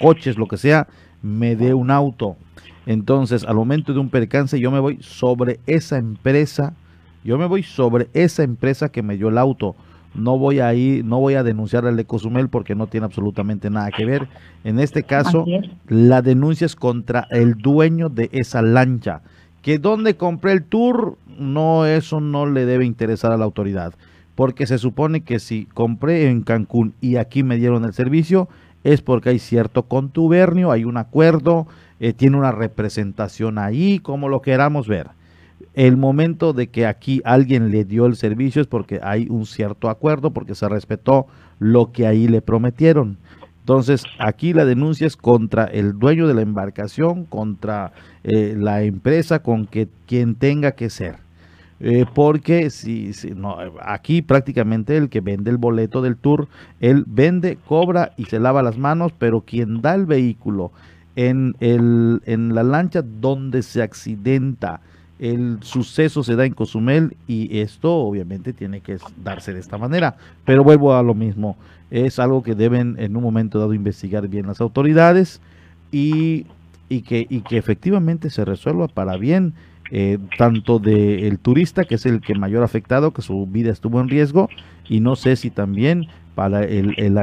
coches, lo que sea, me dé un auto entonces, al momento de un percance, yo me voy sobre esa empresa, yo me voy sobre esa empresa que me dio el auto. No voy a ir, no voy a denunciar al de Cozumel porque no tiene absolutamente nada que ver. En este caso, la denuncia es contra el dueño de esa lancha. Que donde compré el tour, no, eso no le debe interesar a la autoridad. Porque se supone que si compré en Cancún y aquí me dieron el servicio, es porque hay cierto contubernio, hay un acuerdo, eh, tiene una representación ahí, como lo queramos ver. El momento de que aquí alguien le dio el servicio es porque hay un cierto acuerdo, porque se respetó lo que ahí le prometieron. Entonces, aquí la denuncia es contra el dueño de la embarcación, contra eh, la empresa, con que quien tenga que ser. Eh, porque si, no, aquí prácticamente el que vende el boleto del tour, él vende, cobra y se lava las manos, pero quien da el vehículo en, el, en la lancha donde se accidenta. El suceso se da en Cozumel y esto obviamente tiene que darse de esta manera. Pero vuelvo a lo mismo, es algo que deben en un momento dado investigar bien las autoridades y, que, efectivamente se resuelva para bien eh, tanto del turista, que es el que mayor afectado, que su vida estuvo en riesgo, y no sé si también para el, el.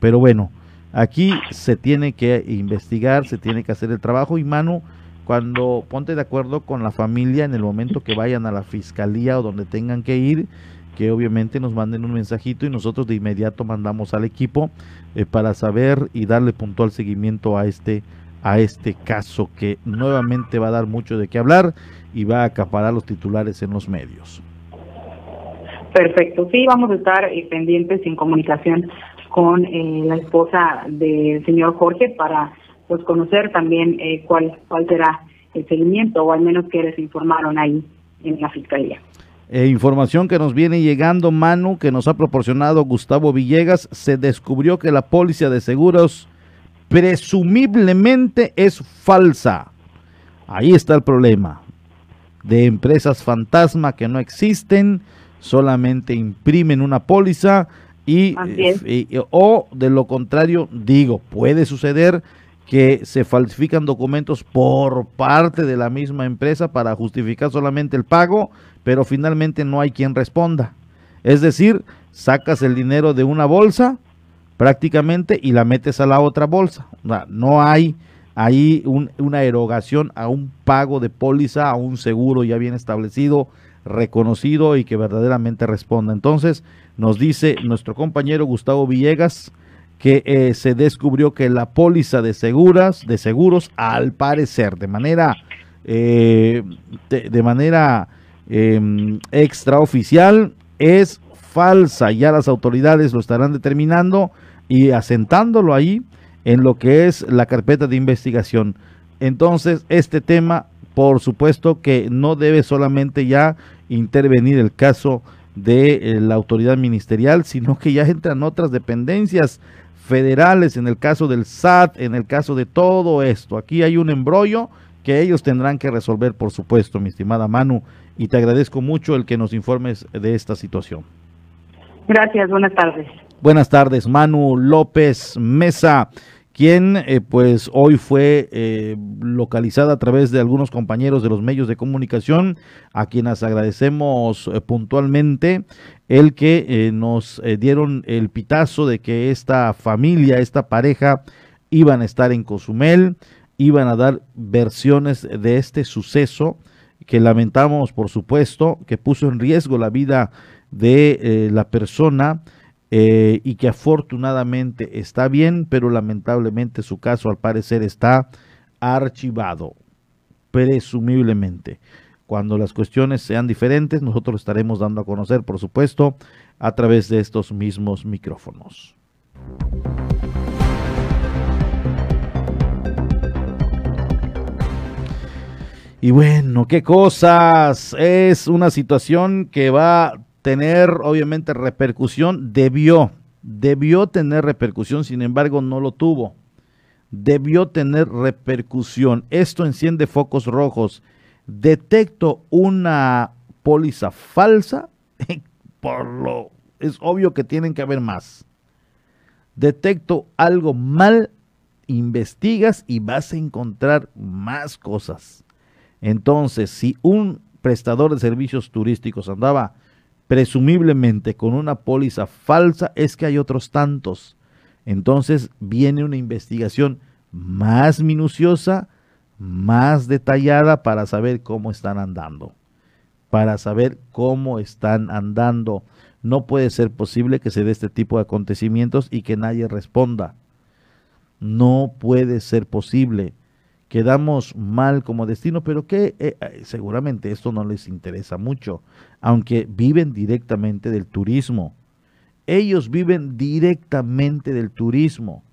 Pero bueno, Aquí se tiene que investigar, se tiene que hacer el trabajo y Manu, cuando ponte de acuerdo con la familia en el momento que vayan a la fiscalía o donde tengan que ir, que obviamente nos manden un mensajito y nosotros de inmediato mandamos al equipo eh, para saber y darle puntual seguimiento a este a este caso que nuevamente va a dar mucho de qué hablar y va a acaparar los titulares en los medios. Perfecto, sí, vamos a estar eh, pendientes en comunicación con eh, la esposa del señor Jorge para pues conocer también eh, cuál cuál será el seguimiento o al menos que les informaron ahí en la fiscalía. Eh, información que nos viene llegando, Manu, que nos ha proporcionado Gustavo Villegas, se descubrió que la póliza de seguros presumiblemente es falsa. Ahí está el problema. De empresas fantasma que no existen, solamente imprimen una póliza y, o de lo contrario, digo, puede suceder que se falsifican documentos por parte de la misma empresa para justificar solamente el pago, pero finalmente no hay quien responda. Es decir, sacas el dinero de una bolsa prácticamente y la metes a la otra bolsa. No hay ahí una erogación a un pago de póliza, a un seguro ya bien establecido, reconocido y que verdaderamente responda. Entonces, nos dice nuestro compañero Gustavo Villegas que eh, se descubrió que la póliza de seguras, de seguros, al parecer, de manera, eh, de, manera em, extraoficial, es falsa. Ya las autoridades lo estarán determinando y asentándolo ahí en lo que es la carpeta de investigación. Entonces, este tema, por supuesto que no debe solamente ya intervenir el caso de eh, la autoridad ministerial, sino que ya entran otras dependencias federales, en el caso del SAT, en el caso de todo esto. Aquí hay un embrollo que ellos tendrán que resolver, por supuesto, mi estimada Manu, y te agradezco mucho el que nos informes de esta situación. Gracias, buenas tardes. Buenas tardes, Manu López Mesa quien eh, pues hoy fue eh, localizada a través de algunos compañeros de los medios de comunicación, a quienes agradecemos eh, puntualmente el que nos dieron el pitazo de que esta familia, esta pareja, iban a estar en Cozumel, iban a dar versiones de este suceso que lamentamos, por supuesto, que puso en riesgo la vida de la persona eh, y que afortunadamente está bien, pero lamentablemente su caso al parecer está archivado, presumiblemente. Cuando las cuestiones sean diferentes, nosotros estaremos dando a conocer, por supuesto, a través de estos mismos micrófonos. Y bueno, qué cosas. Es una situación que va tener obviamente repercusión, debió, debió tener repercusión, sin embargo no lo tuvo. Debió tener repercusión. Esto enciende focos rojos. Detecto una póliza falsa, por lo es obvio que tienen que haber más. Detecto algo mal, investigas y vas a encontrar más cosas. Entonces, si un prestador de servicios turísticos andaba presumiblemente con una póliza falsa, es que hay otros tantos. Entonces viene una investigación más minuciosa, más detallada para saber cómo están andando. Para saber cómo están andando. No puede ser posible que se dé este tipo de acontecimientos y que nadie responda. No puede ser posible quedamos mal como destino, pero que eh, eh, seguramente esto no les interesa mucho, aunque viven directamente del turismo. Ellos viven directamente del turismo.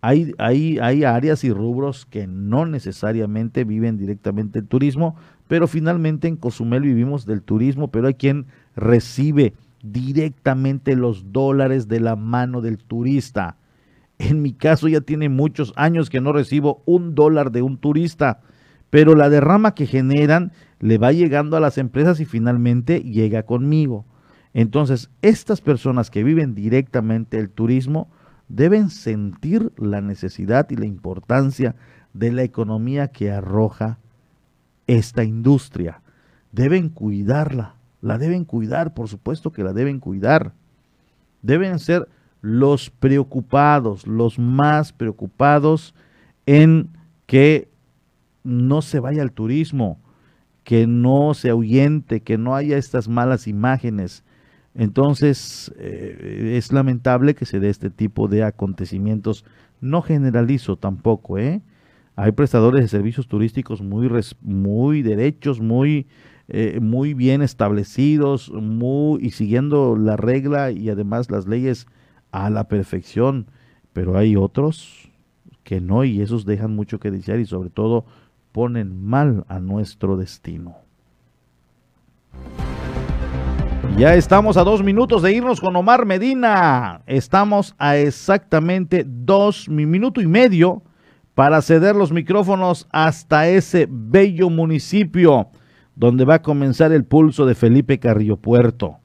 Hay, hay, hay áreas y rubros que no necesariamente viven directamente del turismo, pero finalmente en Cozumel vivimos del turismo, pero hay quien recibe directamente los dólares de la mano del turista. En mi caso ya tiene muchos años que no recibo un dólar de un turista, pero la derrama que generan le va llegando a las empresas y finalmente llega conmigo. Entonces, estas personas que viven directamente el turismo deben sentir la necesidad y la importancia de la economía que arroja esta industria. Deben cuidarla, la deben cuidar, por supuesto que la deben cuidar. Deben ser los preocupados, los más preocupados en que no se vaya al turismo, que no se ahuyente, que no haya estas malas imágenes. Entonces, eh, es lamentable que se dé este tipo de acontecimientos. No generalizo tampoco, ¿eh? Hay prestadores de servicios turísticos muy, muy derechos, muy, eh, muy bien establecidos, muy, y siguiendo la regla y además las leyes a la perfección, pero hay otros que no y esos dejan mucho que desear y sobre todo ponen mal a nuestro destino. Ya estamos a dos minutos de irnos con Omar Medina. Estamos a exactamente dos minuto y medio para ceder los micrófonos hasta ese bello municipio donde va a comenzar el pulso de Felipe Carrillo Puerto.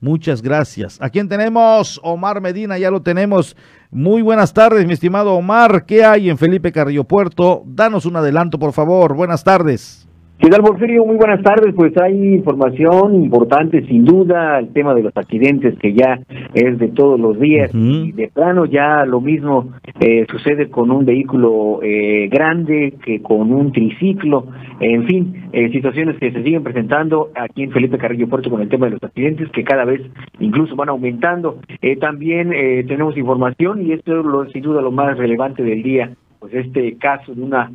Muchas gracias. ¿A quién tenemos? Omar Medina, ya lo tenemos. Muy buenas tardes, mi estimado Omar. ¿Qué hay en Felipe Carrillo Puerto? Danos un adelanto, por favor. Buenas tardes. ¿Qué tal, Porfirio? Muy buenas tardes. Pues hay información importante, sin duda, el tema de los accidentes que ya es de todos los días. Y de plano ya lo mismo eh, sucede con un vehículo eh, grande que con un triciclo. En fin, eh, situaciones que se siguen presentando aquí en Felipe Carrillo Puerto con el tema de los accidentes que cada vez incluso van aumentando. también tenemos información y esto es sin duda lo más relevante del día, pues este caso de una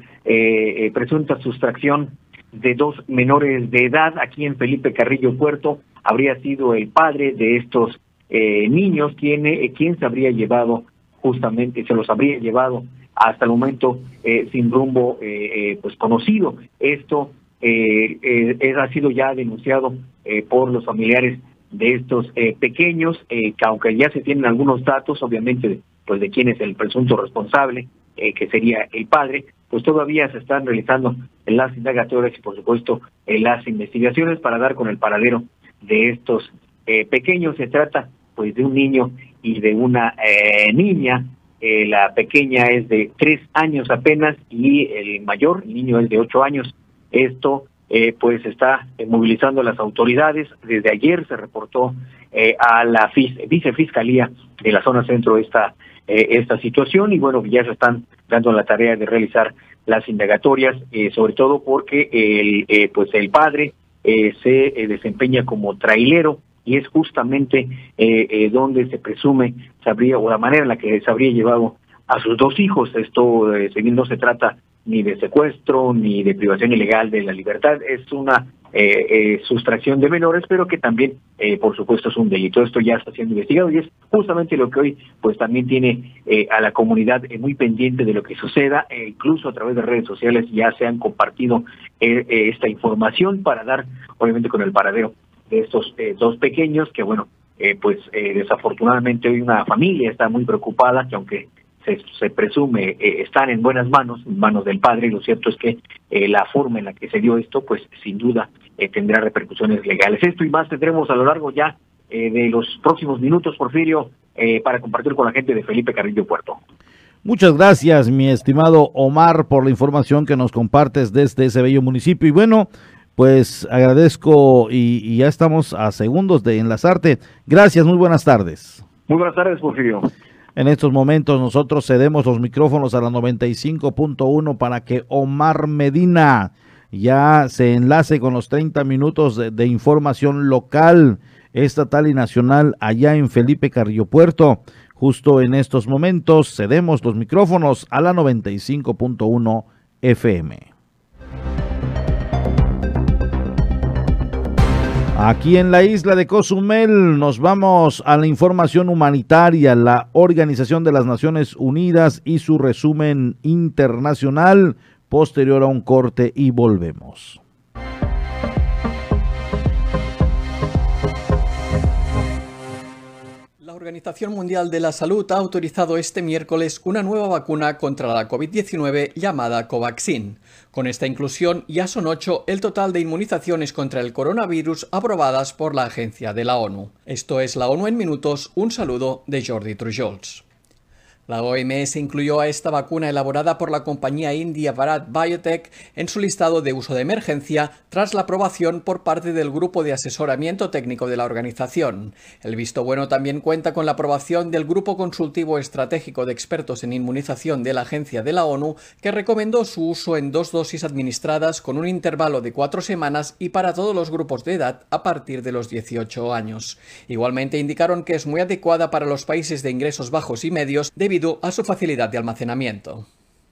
presunta sustracción de dos menores de edad aquí en Felipe Carrillo Puerto. Habría sido el padre de estos eh, niños tiene, eh, quién se habría llevado justamente, se los habría llevado hasta el momento eh, sin rumbo pues conocido. Esto ha sido ya denunciado por los familiares de estos pequeños, que aunque ya se tienen algunos datos, obviamente, pues de quién es el presunto responsable, que sería el padre, pues todavía se están realizando las indagatorias y por supuesto las investigaciones para dar con el paradero de estos pequeños. Se trata pues de un niño y de una eh, niña. Eh, la pequeña es de tres años apenas y el mayor, el niño es de ocho años. Esto eh, pues está movilizando a las autoridades. Desde ayer se reportó a la vicefiscalía de la zona centro esta esta situación y bueno ya se están dando la tarea de realizar las indagatorias sobre todo porque el pues el padre se desempeña como trailero y es justamente eh, eh, donde se presume sabría o la manera en la que se habría llevado a sus dos hijos. Esto, eh, no se trata ni de secuestro ni de privación ilegal de la libertad, es una eh, eh, sustracción de menores, pero que también, por supuesto, es un delito. Esto ya está siendo investigado y es justamente lo que hoy, pues también tiene a la comunidad muy pendiente de lo que suceda, e incluso a través de redes sociales ya se han compartido esta información para dar, obviamente, con el paradero de estos eh, dos pequeños que bueno eh, pues eh, desafortunadamente hoy una familia está muy preocupada que aunque se, se presume están en buenas manos en manos del padre y lo cierto es que la forma en la que se dio esto pues sin duda tendrá repercusiones legales esto y más tendremos a lo largo ya de los próximos minutos Porfirio para compartir con la gente de Felipe Carrillo Puerto Muchas gracias, mi estimado Omar, por la información que nos compartes desde ese bello municipio. Y bueno, pues agradezco y, ya estamos a segundos de enlazarte. Gracias, muy buenas tardes. Muy buenas tardes, Porfirio. En estos momentos nosotros cedemos los micrófonos a la 95.1 para que Omar Medina ya se enlace con los 30 minutos de, información local, estatal y nacional allá en Felipe Carrillo Puerto. Justo en estos momentos cedemos los micrófonos a la 95.1 FM. Aquí en la isla de Cozumel nos vamos a la información humanitaria, la Organización de las Naciones Unidas y su resumen internacional posterior a un corte y volvemos. La Organización Mundial de la Salud ha autorizado este miércoles una nueva vacuna contra la COVID-19 llamada Covaxin. Con esta inclusión ya son ocho el total de inmunizaciones contra el coronavirus aprobadas por la agencia de la ONU. Esto es la ONU en minutos. Un saludo de Jordi Trujols. La OMS incluyó a esta vacuna elaborada por la compañía india Bharat Biotech en su listado de uso de emergencia tras la aprobación por parte del Grupo de Asesoramiento Técnico de la organización. El visto bueno también cuenta con la aprobación del Grupo Consultivo Estratégico de Expertos en Inmunización de la Agencia de la ONU, que recomendó su uso en dos dosis administradas con un intervalo de cuatro semanas y para todos los grupos de edad a partir de los 18 años. Igualmente indicaron que es muy adecuada para los países de ingresos bajos y medios debido a su facilidad de almacenamiento.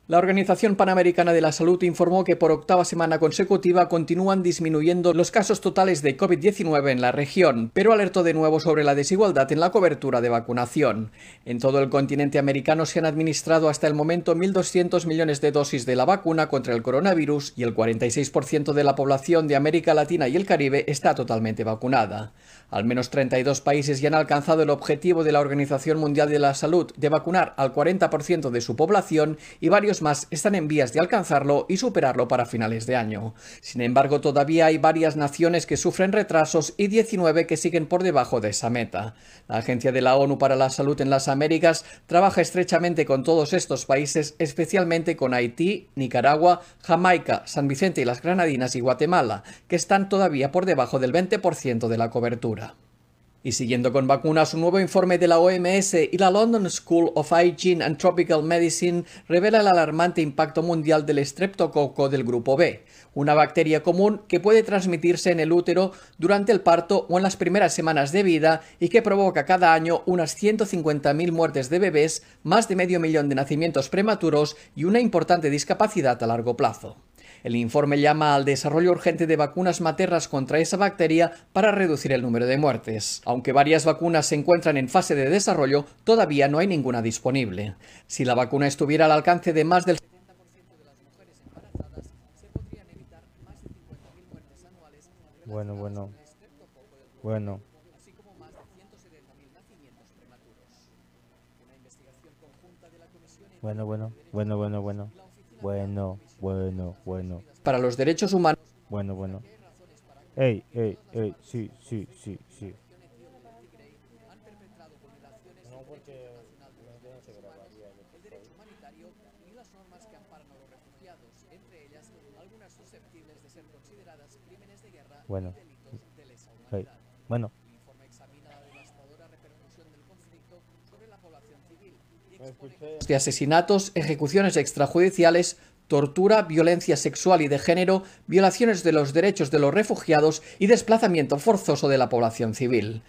La Organización Panamericana de la Salud informó que por octava semana consecutiva continúan disminuyendo los casos totales de COVID-19 en la región, pero alertó de nuevo sobre la desigualdad en la cobertura de vacunación. En todo el continente americano se han administrado hasta el momento 1.200 millones de dosis de la vacuna contra el coronavirus y el 46% de la población de América Latina y el Caribe está totalmente vacunada. Al menos 32 países ya han alcanzado el objetivo de la Organización Mundial de la Salud de vacunar al 40% de su población y varios más están en vías de alcanzarlo y superarlo para finales de año. Sin embargo, todavía hay varias naciones que sufren retrasos y 19 que siguen por debajo de esa meta. La Agencia de la ONU para la Salud en las Américas trabaja estrechamente con todos estos países, especialmente con Haití, Nicaragua, Jamaica, San Vicente y las Granadinas y Guatemala, que están todavía por debajo del 20% de la cobertura. Y siguiendo con vacunas, un nuevo informe de la OMS y la London School of Hygiene and Tropical Medicine revela el alarmante impacto mundial del estreptococo del grupo B, una bacteria común que puede transmitirse en el útero durante el parto o en las primeras semanas de vida y que provoca cada año unas 150.000 muertes de bebés, más de medio millón de nacimientos prematuros y una importante discapacidad a largo plazo. El informe llama al desarrollo urgente de vacunas maternas contra esa bacteria para reducir el número de muertes. Aunque varias vacunas se encuentran en fase de desarrollo, todavía no hay ninguna disponible. Si la vacuna estuviera al alcance de más del Bueno, bueno. Bueno. Bueno, bueno, bueno, bueno, bueno. Bueno, bueno, bueno. Para los derechos humanos. Bueno, bueno. Ey, ey, ey, sí, sí, sí, sí. Bueno. Hey. Bueno. de asesinatos, ejecuciones extrajudiciales, tortura, violencia sexual y de género, violaciones de los derechos de los refugiados y desplazamiento forzoso de la población civil.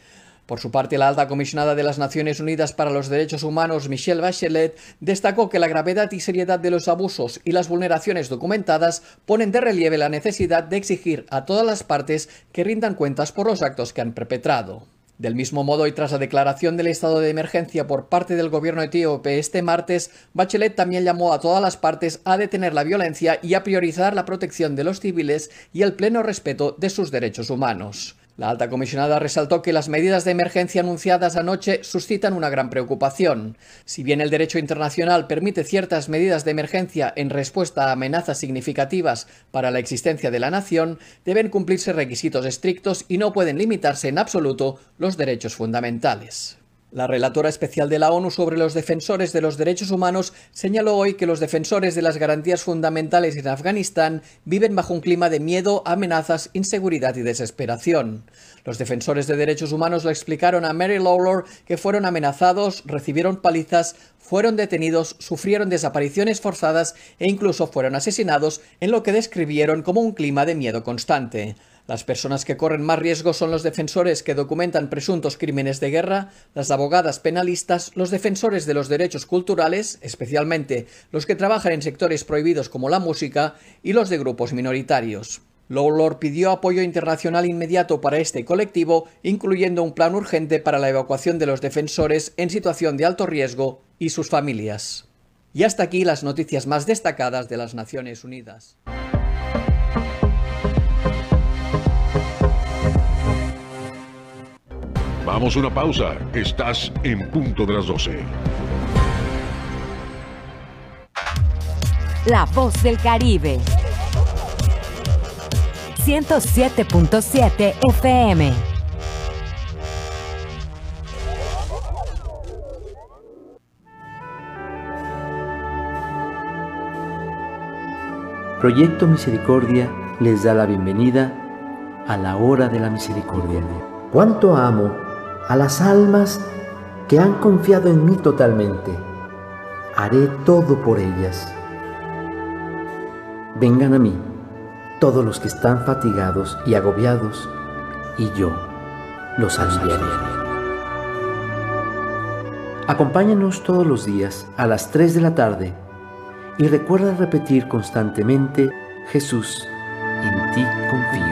Por su parte, la alta comisionada de las Naciones Unidas para los Derechos Humanos, Michelle Bachelet, destacó que la gravedad y seriedad de los abusos y las vulneraciones documentadas ponen de relieve la necesidad de exigir a todas las partes que rindan cuentas por los actos que han perpetrado. Del mismo modo, y tras la declaración del estado de emergencia por parte del gobierno etíope este martes, Bachelet también llamó a todas las partes a detener la violencia y a priorizar la protección de los civiles y el pleno respeto de sus derechos humanos. La alta comisionada resaltó que las medidas de emergencia anunciadas anoche suscitan una gran preocupación. Si bien el derecho internacional permite ciertas medidas de emergencia en respuesta a amenazas significativas para la existencia de la nación, deben cumplirse requisitos estrictos y no pueden limitarse en absoluto los derechos fundamentales. La relatora especial de la ONU sobre los defensores de los derechos humanos señaló hoy que los defensores de las garantías fundamentales en Afganistán viven bajo un clima de miedo, amenazas, inseguridad y desesperación. Los defensores de derechos humanos lo explicaron a Mary Lawlor que fueron amenazados, recibieron palizas, fueron detenidos, sufrieron desapariciones forzadas e incluso fueron asesinados en lo que describieron como un clima de miedo constante. Las personas que corren más riesgo son los defensores que documentan presuntos crímenes de guerra, las abogadas penalistas, los defensores de los derechos culturales, especialmente los que trabajan en sectores prohibidos como la música, y los de grupos minoritarios. Lawlor pidió apoyo internacional inmediato para este colectivo, incluyendo un plan urgente para la evacuación de los defensores en situación de alto riesgo y sus familias. Y hasta aquí las noticias más destacadas de las Naciones Unidas. Vamos a una pausa. Estás en punto de las 12. La voz del Caribe. 107.7 FM. Proyecto Misericordia les da la bienvenida a la hora de la misericordia. Cuánto amo a las almas que han confiado en mí totalmente. Haré todo por ellas. Vengan a mí todos los que están fatigados y agobiados, y yo los aliviaré. Acompáñanos todos los días a las 3 de la tarde y recuerda repetir constantemente, Jesús, en ti confío.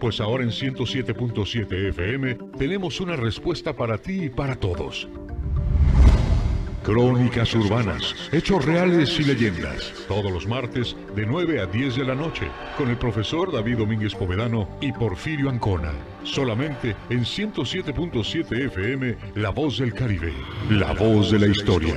Pues ahora en 107.7 FM tenemos una respuesta para ti y para todos. Crónicas urbanas, hechos reales y leyendas. Todos los martes de 9 a 10 de la noche con el profesor David Domínguez Povedano y Porfirio Ancona. Solamente en 107.7 FM, La Voz del Caribe, la voz de la historia.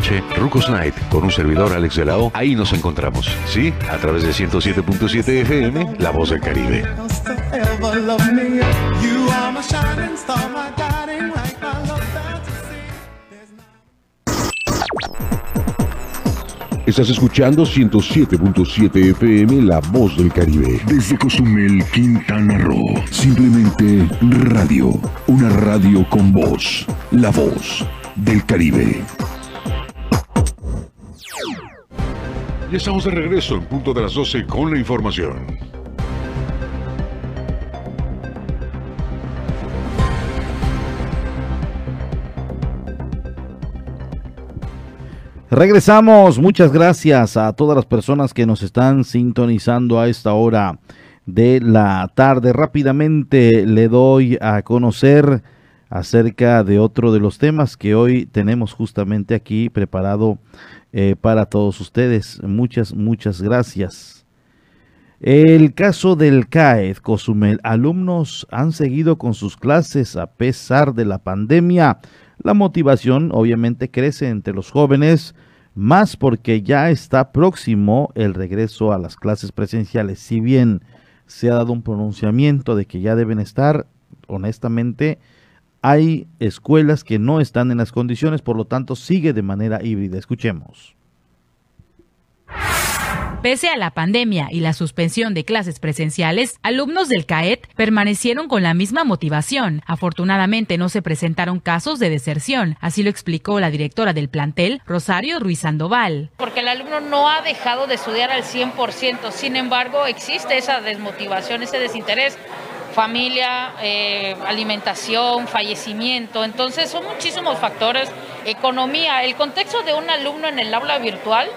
Rucos Night con un servidor Alex de la. Ahí nos encontramos, ¿sí? A través de 107.7 FM, La Voz del Caribe. Estás escuchando 107.7 FM La Voz del Caribe. Desde Cozumel, Quintana Roo. Simplemente radio. Una radio con voz. La Voz del Caribe. Ya estamos de regreso en punto de las 12 con la información. Regresamos, muchas gracias a todas las personas que nos están sintonizando a esta hora de la tarde. Rápidamente le doy a conocer acerca de otro de los temas que hoy tenemos justamente aquí preparado eh, para todos ustedes. Muchas, muchas gracias. El caso del CAED Cozumel, alumnos han seguido con sus clases a pesar de la pandemia. La motivación obviamente crece entre los jóvenes, más porque ya está próximo el regreso a las clases presenciales. Si bien se ha dado un pronunciamiento de que ya deben estar, honestamente, hay escuelas que no están en las condiciones, por lo tanto sigue de manera híbrida. Escuchemos. Pese a la pandemia y la suspensión de clases presenciales, alumnos del CAET permanecieron con la misma motivación. Afortunadamente no se presentaron casos de deserción, así lo explicó la directora del plantel, Rosario Ruiz Sandoval. Porque el alumno no ha dejado de estudiar al 100%, sin embargo existe esa desmotivación, ese desinterés familia, eh, alimentación, fallecimiento. Entonces son muchísimos factores, economía, el contexto de un alumno en el aula virtual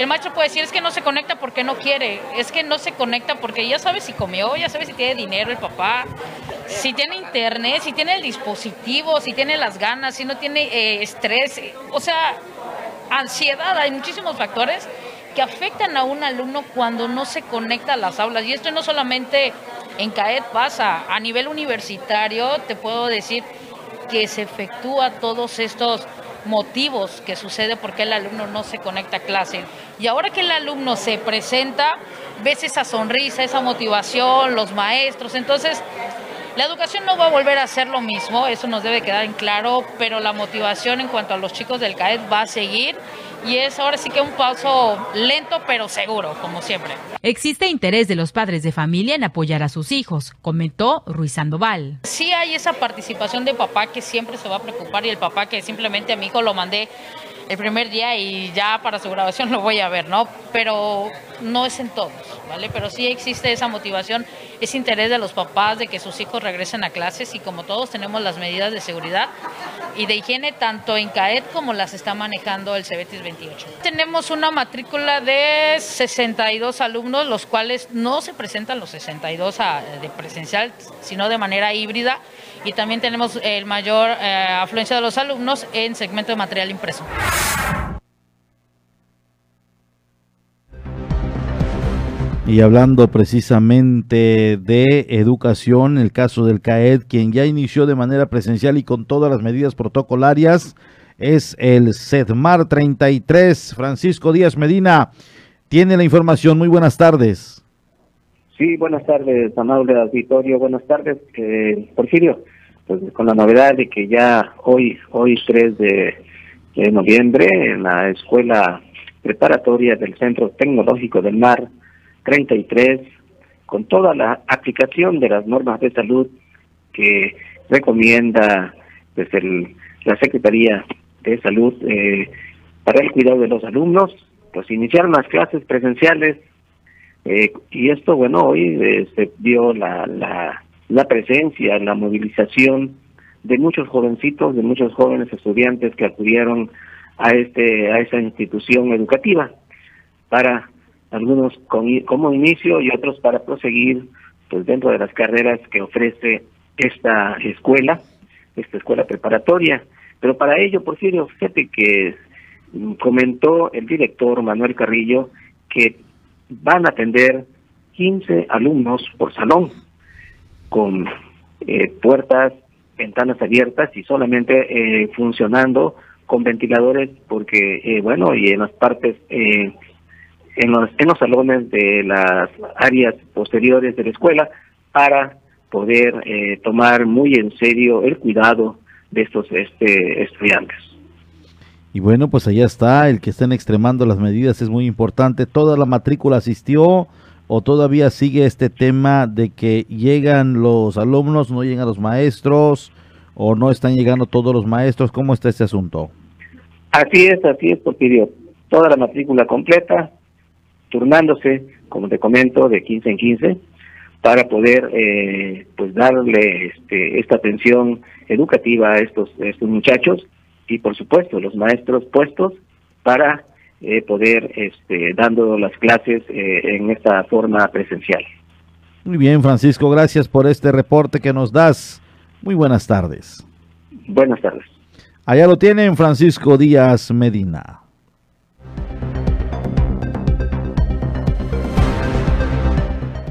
el maestro puede decir es que no se conecta porque no quiere, es que no se conecta porque ya sabe si comió, ya sabe si tiene dinero el papá, si tiene internet, si tiene el dispositivo, si tiene las ganas, si no tiene eh, estrés, o sea, ansiedad, hay muchísimos factores que afectan a un alumno cuando no se conecta a las aulas. Y esto no solamente en CAET pasa, a nivel universitario te puedo decir que se efectúa todos estos motivos que sucede porque el alumno no se conecta a clase. Y ahora que el alumno se presenta, ves esa sonrisa, esa motivación, los maestros. Entonces, la educación no va a volver a ser lo mismo, eso nos debe quedar en claro, pero la motivación en cuanto a los chicos del CAED va a seguir y es ahora sí que un paso lento pero seguro, como siempre. Existe interés de los padres de familia en apoyar a sus hijos, comentó Ruiz Sandoval. Sí hay esa participación de papá que siempre se va a preocupar y el papá que simplemente a mi hijo lo mandé el primer día y ya para su grabación lo voy a ver, ¿no? Pero no es en todos, ¿vale? Pero sí existe esa motivación, ese interés de los papás de que sus hijos regresen a clases y como todos tenemos las medidas de seguridad y de higiene tanto en CAET como las está manejando el CEBETIS 28. Tenemos una matrícula de 62 alumnos, los cuales no se presentan los 62 de presencial, sino de manera híbrida y también tenemos el mayor eh, afluencia de los alumnos en segmento de material impreso. Y hablando precisamente de educación, el caso del CAED, quien ya inició de manera presencial y con todas las medidas protocolarias, es el CEDMAR 33. Francisco Díaz Medina tiene la información. Muy buenas tardes. Sí, buenas tardes, amable auditorio. Buenas tardes, eh, Porfirio. Pues con la novedad de que ya hoy, hoy 3 de, noviembre, en la escuela preparatoria del Centro Tecnológico del Mar 33, con toda la aplicación de las normas de salud que recomienda desde el, la Secretaría de Salud eh, para el cuidado de los alumnos, pues iniciaron las clases presenciales. Eh, y esto, bueno, hoy eh, se vio la, la, la presencia, la movilización de muchos jovencitos, de muchos jóvenes estudiantes que acudieron a este a esa institución educativa para algunos como inicio y otros para proseguir pues dentro de las carreras que ofrece esta escuela, esta escuela preparatoria. Pero para ello, Porfirio, fíjate que comentó el director Manuel Carrillo que van a atender 15 alumnos por salón con eh, puertas, ventanas abiertas y solamente eh, funcionando con ventiladores porque, eh, bueno, y en las partes, en, los, en los salones de las áreas posteriores de la escuela para poder tomar muy en serio el cuidado de estos este, estudiantes. Y bueno, pues allá está, el que estén extremando las medidas es muy importante. ¿Toda la matrícula asistió o todavía sigue este tema de que llegan los alumnos, no llegan los maestros o no están llegando todos los maestros? ¿Cómo está este asunto? Así es, así es, Porfirio. Toda la matrícula completa, turnándose, como te comento, de 15 en 15, para poder eh, pues darle este, esta atención educativa a estos, estos muchachos y por supuesto los maestros puestos para eh, poder este, dando las clases eh, en esta forma presencial. Muy bien, Francisco, gracias por este reporte que nos das. Muy buenas tardes. Buenas tardes. Allá lo tienen Francisco Díaz Medina.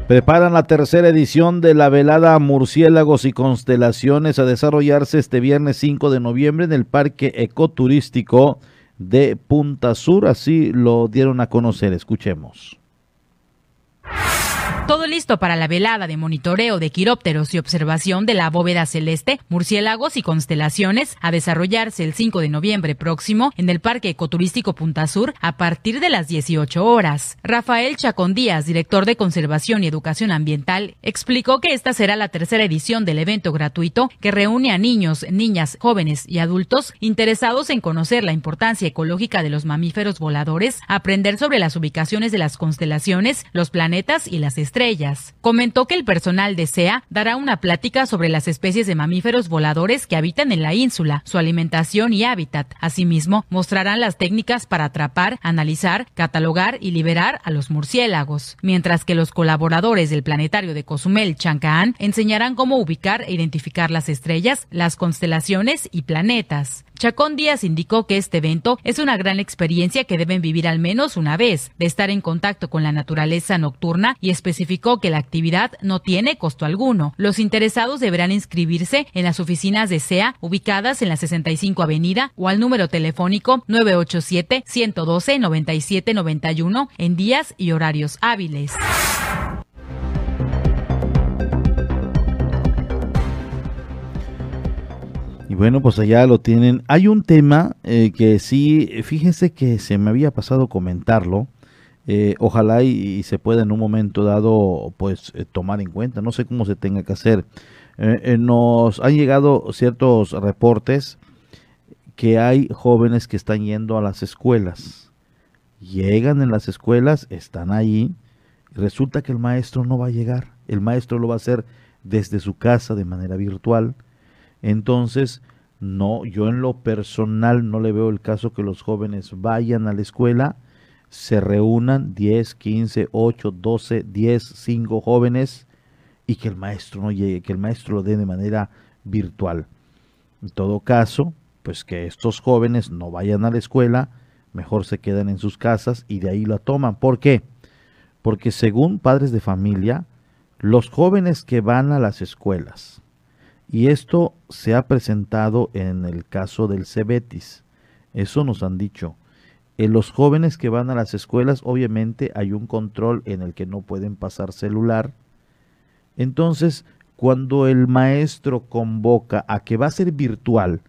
Preparan la tercera edición de la velada Murciélagos y Constelaciones a desarrollarse este viernes 5 de noviembre en el Parque Ecoturístico de Punta Sur. Así lo dieron a conocer. Escuchemos. Todo listo para la velada de monitoreo de quirópteros y observación de la bóveda celeste, murciélagos y constelaciones a desarrollarse el 5 de noviembre próximo en el Parque Ecoturístico Punta Sur a partir de las 18 horas. Rafael Chacón Díaz, director de Conservación y Educación Ambiental, explicó que esta será la tercera edición del evento gratuito que reúne a niños, niñas, jóvenes y adultos interesados en conocer la importancia ecológica de los mamíferos voladores, aprender sobre las ubicaciones de las constelaciones, los planetas y las estrellas Comentó que el personal de SEA dará una plática sobre las especies de mamíferos voladores que habitan en la ínsula, su alimentación y hábitat. Asimismo, mostrarán las técnicas para atrapar, analizar, catalogar y liberar a los murciélagos, mientras que los colaboradores del planetario de Cozumel, Chancaan, enseñarán cómo ubicar e identificar las estrellas, las constelaciones y planetas. Chacón Díaz indicó que este evento es una gran experiencia que deben vivir al menos una vez, de estar en contacto con la naturaleza nocturna y especificó que la actividad no tiene costo alguno. Los interesados deberán inscribirse en las oficinas de SEA ubicadas en la 65 Avenida o al número telefónico 987-112-9791 en días y horarios hábiles. Y bueno, pues allá lo tienen. Hay un tema eh, que sí, fíjense que se me había pasado comentarlo. Eh, ojalá y, se pueda en un momento dado pues eh, tomar en cuenta. No sé cómo se tenga que hacer. nos han llegado ciertos reportes que hay jóvenes que están yendo a las escuelas. Llegan en las escuelas, están ahí. Resulta que el maestro no va a llegar. El maestro lo va a hacer desde su casa de manera virtual entonces, no, yo en lo personal no le veo el caso que los jóvenes vayan a la escuela, se reúnan 10, 15, 8, 12, 10, 5 jóvenes y que el maestro no llegue, que el maestro lo dé de manera virtual. En todo caso, pues que estos jóvenes no vayan a la escuela, mejor se quedan en sus casas y de ahí la toman. ¿Por qué? Porque según padres de familia, los jóvenes que van a las escuelas, y esto se ha presentado en el caso del Cebetis. Eso nos han dicho. En los jóvenes que van a las escuelas, obviamente hay un control en el que no pueden pasar celular. Entonces, cuando el maestro convoca a que va a ser virtual,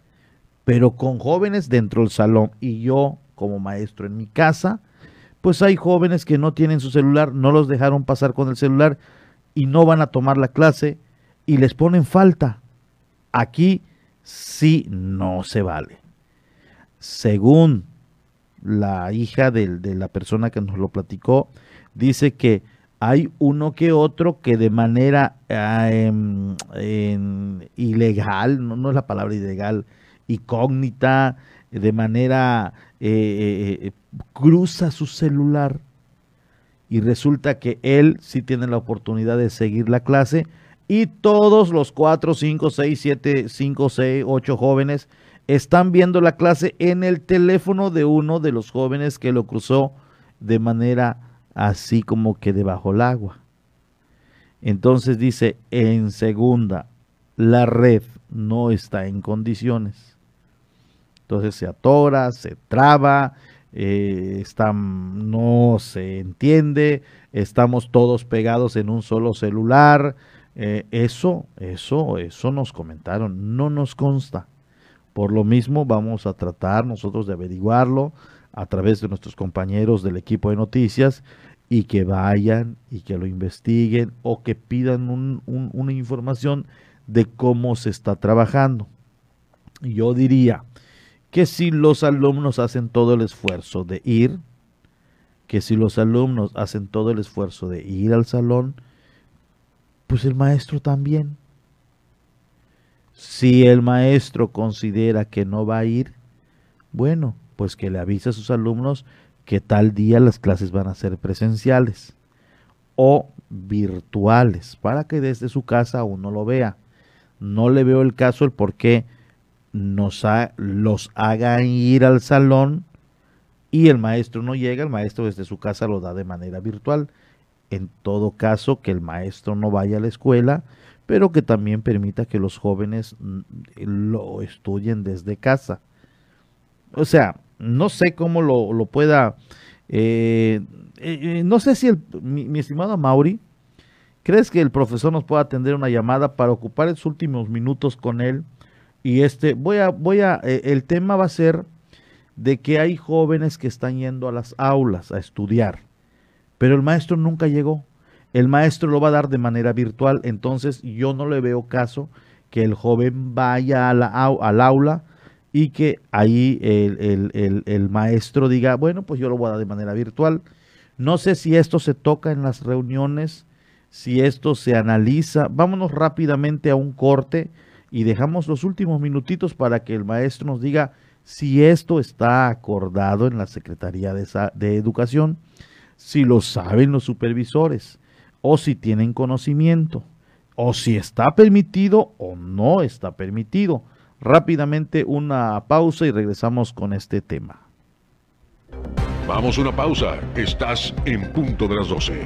pero con jóvenes dentro del salón y yo como maestro en mi casa, pues hay jóvenes que no tienen su celular, no los dejaron pasar con el celular y no van a tomar la clase y les ponen falta. Aquí sí no se vale. Según la hija de, la persona que nos lo platicó, dice que hay uno que otro que de manera em, ilegal, no, es la palabra ilegal, incógnita, de manera, eh, eh, cruza su celular y resulta que él sí tiene la oportunidad de seguir la clase y todos los 4, 5, 6, 7, 5, 6, 8 jóvenes están viendo la clase en el teléfono de uno de los jóvenes que lo cruzó de manera así como que debajo del agua. Entonces dice, en segunda, la red no está en condiciones. Entonces se atora, se traba, eh, está, no se entiende, estamos todos pegados en un solo celular. Eh, eso, eso, eso nos comentaron, no nos consta. Por lo mismo vamos a tratar nosotros de averiguarlo a través de nuestros compañeros del equipo de noticias y que vayan y que lo investiguen o que pidan una información de cómo se está trabajando. Yo diría que si los alumnos hacen todo el esfuerzo de ir, que si los alumnos hacen todo el esfuerzo de ir al salón, pues el maestro también. Si el maestro considera que no va a ir, bueno, pues que le avise a sus alumnos que tal día las clases van a ser presenciales o virtuales para que desde su casa uno lo vea. No le veo el caso el por qué nos los hagan ir al salón y el maestro no llega, el maestro desde su casa lo da de manera virtual. En todo caso, que el maestro no vaya a la escuela, pero que también permita que los jóvenes mm, lo estudien desde casa. O sea, no sé cómo lo, pueda. Eh, eh, eh, no sé si el, mi, estimado Mauri, ¿crees que el profesor nos pueda atender una llamada para ocupar los últimos minutos con él? Y este, voy a, voy a, el tema va a ser de que hay jóvenes que están yendo a las aulas a estudiar, pero el maestro nunca llegó. El maestro lo va a dar de manera virtual, entonces yo no le veo caso que el joven vaya a la, al aula y que ahí el, maestro diga, bueno, pues yo lo voy a dar de manera virtual. No sé si esto se toca en las reuniones, si esto se analiza. Vámonos rápidamente a un corte y dejamos los últimos minutitos para que el maestro nos diga si esto está acordado en la Secretaría de, de Educación, si lo saben los supervisores o si tienen conocimiento o si está permitido o no está permitido rápidamente una pausa y regresamos con este tema. Vamos a una pausa. Estás en punto de las 12.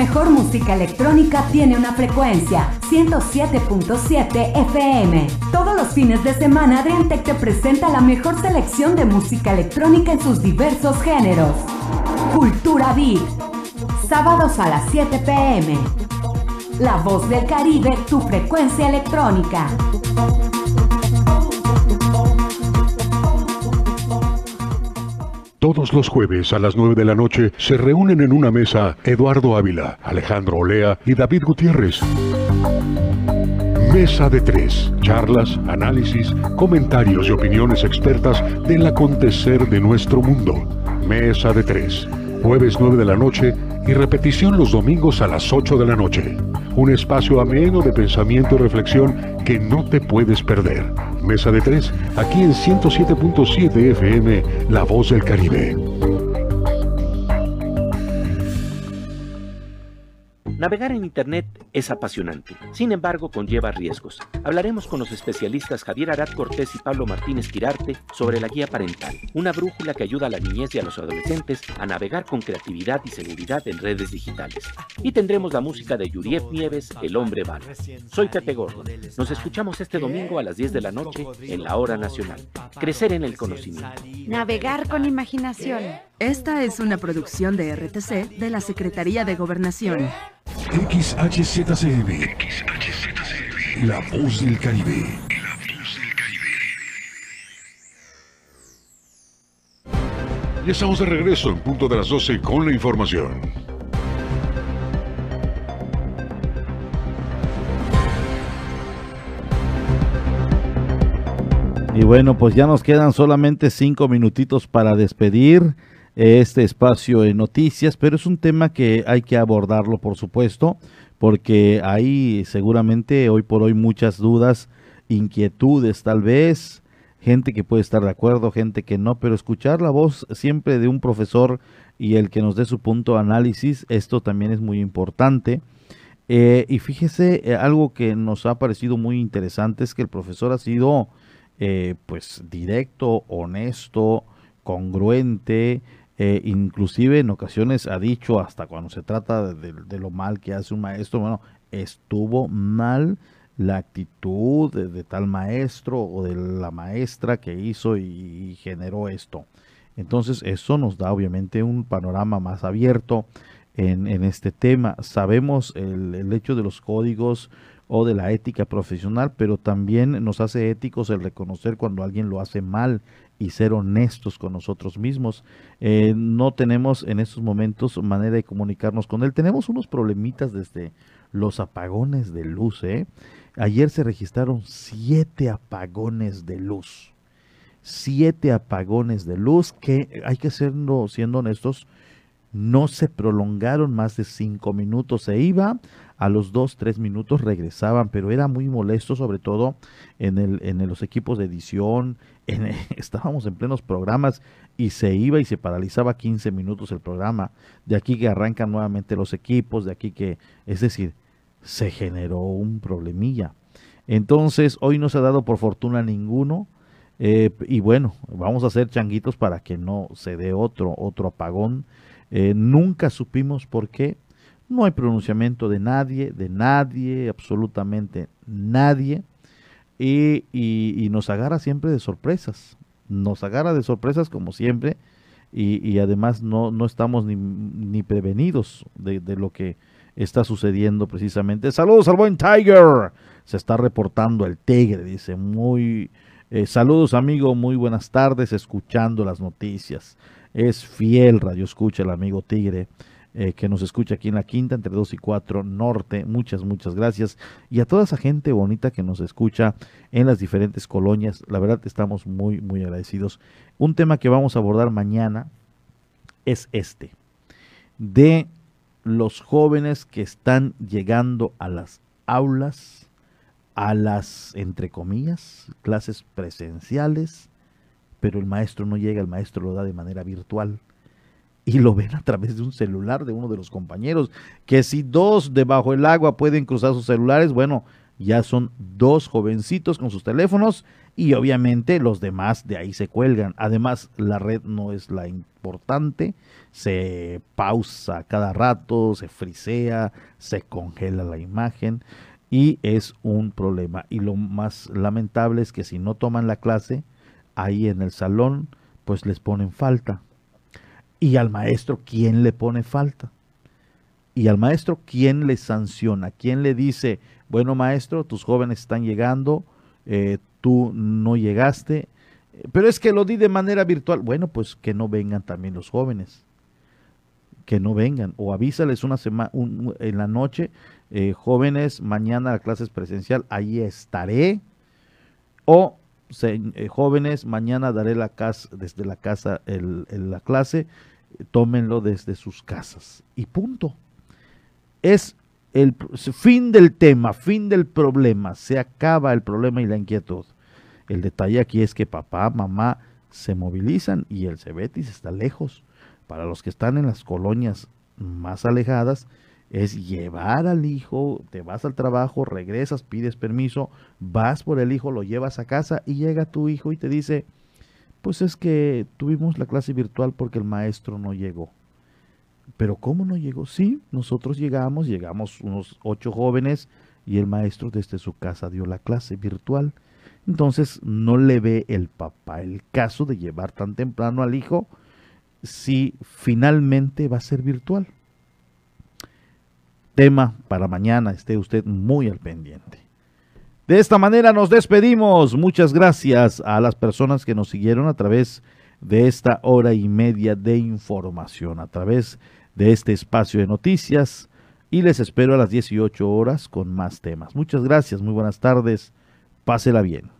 Mejor música electrónica tiene una frecuencia, 107.7 FM. Todos los fines de semana Adriantec te presenta la mejor selección de música electrónica en sus diversos géneros. Cultura Beat, sábados a las 7 pm. La voz del Caribe, tu frecuencia electrónica. Todos los jueves a las 9 de la noche se reúnen en una mesa Eduardo Ávila, Alejandro Olea y David Gutiérrez. Mesa de tres. Charlas, análisis, comentarios y opiniones expertas del acontecer de nuestro mundo. Mesa de tres. Jueves 9 de la noche y repetición los domingos a las 8 de la noche. Un espacio ameno de pensamiento y reflexión que no te puedes perder. Mesa de tres, aquí en 107.7 FM, La Voz del Caribe. Navegar en Internet es apasionante, sin embargo conlleva riesgos. Hablaremos con los especialistas Javier Arat Cortés y Pablo Martínez Quirarte sobre la guía parental, una brújula que ayuda a la niñez y a los adolescentes a navegar con creatividad y seguridad en redes digitales. Y tendremos la música de Yurief Nieves, El Hombre Bala. Soy Pepe Gordon. Nos escuchamos este domingo a las 10 de la noche en la Hora Nacional. Crecer en el conocimiento. Navegar con imaginación. Esta es una producción de RTC de la Secretaría de Gobernación. XHZCB. XHZCB. La voz del Caribe. La voz del Caribe. Y estamos de regreso en punto de las 12 con la información. Y bueno, pues ya nos quedan solamente cinco minutitos para despedir este espacio de noticias, pero es un tema que hay que abordarlo, por supuesto, porque hay seguramente hoy por hoy muchas dudas, inquietudes tal vez, gente que puede estar de acuerdo, gente que no, pero escuchar la voz siempre de un profesor y el que nos dé su punto de análisis, esto también es muy importante. Eh, y fíjese, eh, algo que nos ha parecido muy interesante es que el profesor ha sido eh, pues directo, honesto, congruente, inclusive en ocasiones ha dicho hasta cuando se trata de, lo mal que hace un maestro, bueno, estuvo mal la actitud de, tal maestro o de la maestra que hizo y generó esto. Entonces eso nos da obviamente un panorama más abierto en, este tema. Sabemos el, hecho de los códigos o de la ética profesional, pero también nos hace éticos el reconocer cuando alguien lo hace mal y ser honestos con nosotros mismos. Eh, no tenemos en estos momentos manera de comunicarnos con él. Tenemos unos problemitas desde los apagones de luz. ¿eh? Ayer se registraron siete apagones de luz siete apagones de luz que, hay que ser siendo honestos, no se prolongaron más de cinco minutos. Se iba, a los dos, tres minutos regresaban, pero era muy molesto, sobre todo en, el, en los equipos de edición. En, estábamos en plenos programas y se iba y se paralizaba 15 minutos el programa. De aquí que arrancan nuevamente los equipos, de aquí que, es decir, se generó un problemilla. Entonces, hoy no se ha dado por fortuna ninguno eh, y bueno, vamos a hacer changuitos para que no se dé otro, otro apagón. Eh, nunca supimos por qué. No hay pronunciamiento de nadie, de nadie, absolutamente nadie. Y, y, nos agarra siempre de sorpresas. Nos agarra de sorpresas como siempre. Y, y además no, no estamos ni, ni prevenidos de, de, lo que está sucediendo precisamente. Saludos al buen Tiger. Se está reportando el Tigre, dice, muy eh, saludos amigo, muy buenas tardes, escuchando las noticias. Es fiel radio escucha el amigo Tigre. Eh, que nos escucha aquí en la quinta entre 2 y 4 norte. Muchas, muchas gracias. Y a toda esa gente bonita que nos escucha en las diferentes colonias. La verdad estamos muy, muy agradecidos. Un tema que vamos a abordar mañana es este. De los jóvenes que están llegando a las aulas a las, entre comillas, clases presenciales, pero el maestro no llega, el maestro lo da de manera virtual. Y lo ven a través de un celular de uno de los compañeros, que si dos debajo del agua pueden cruzar sus celulares, bueno, ya son dos jovencitos con sus teléfonos y obviamente los demás de ahí se cuelgan. Además, la red no es la importante, se pausa cada rato, se frisea, se congela la imagen y es un problema. Y lo más lamentable es que si no toman la clase ahí en el salón, pues les ponen falta. Y al maestro, ¿quién le pone falta? Y al maestro, ¿quién le sanciona? ¿Quién le dice, bueno maestro, tus jóvenes están llegando, eh, tú no llegaste, pero es que lo di de manera virtual. Bueno, pues que no vengan también los jóvenes que no vengan o avísales una semana en la noche eh, jóvenes, mañana la clase es presencial, ahí estaré. O eh, jóvenes, mañana daré la casa, desde la casa la clase, tómenlo desde sus casas. Y punto. Es el fin del tema, fin del problema. Se acaba el problema y la inquietud. El detalle aquí es que papá, mamá se movilizan y el Cebetis está lejos. Para los que están en las colonias más alejadas, es llevar al hijo, te vas al trabajo, regresas, pides permiso, vas por el hijo, lo llevas a casa y llega tu hijo y te dice, pues es que tuvimos la clase virtual porque el maestro no llegó. Pero ¿cómo no llegó? Sí, nosotros llegamos, llegamos unos ocho jóvenes y el maestro desde su casa dio la clase virtual. Entonces no le ve el papá el caso de llevar tan temprano al hijo si finalmente va a ser virtual tema para mañana. Esté usted muy al pendiente. De esta manera nos despedimos. Muchas gracias a las personas que nos siguieron a través de esta hora y media de información, a través de este espacio de noticias. Y les espero a las 18 horas con más temas. Muchas gracias, muy buenas tardes. Pásela bien.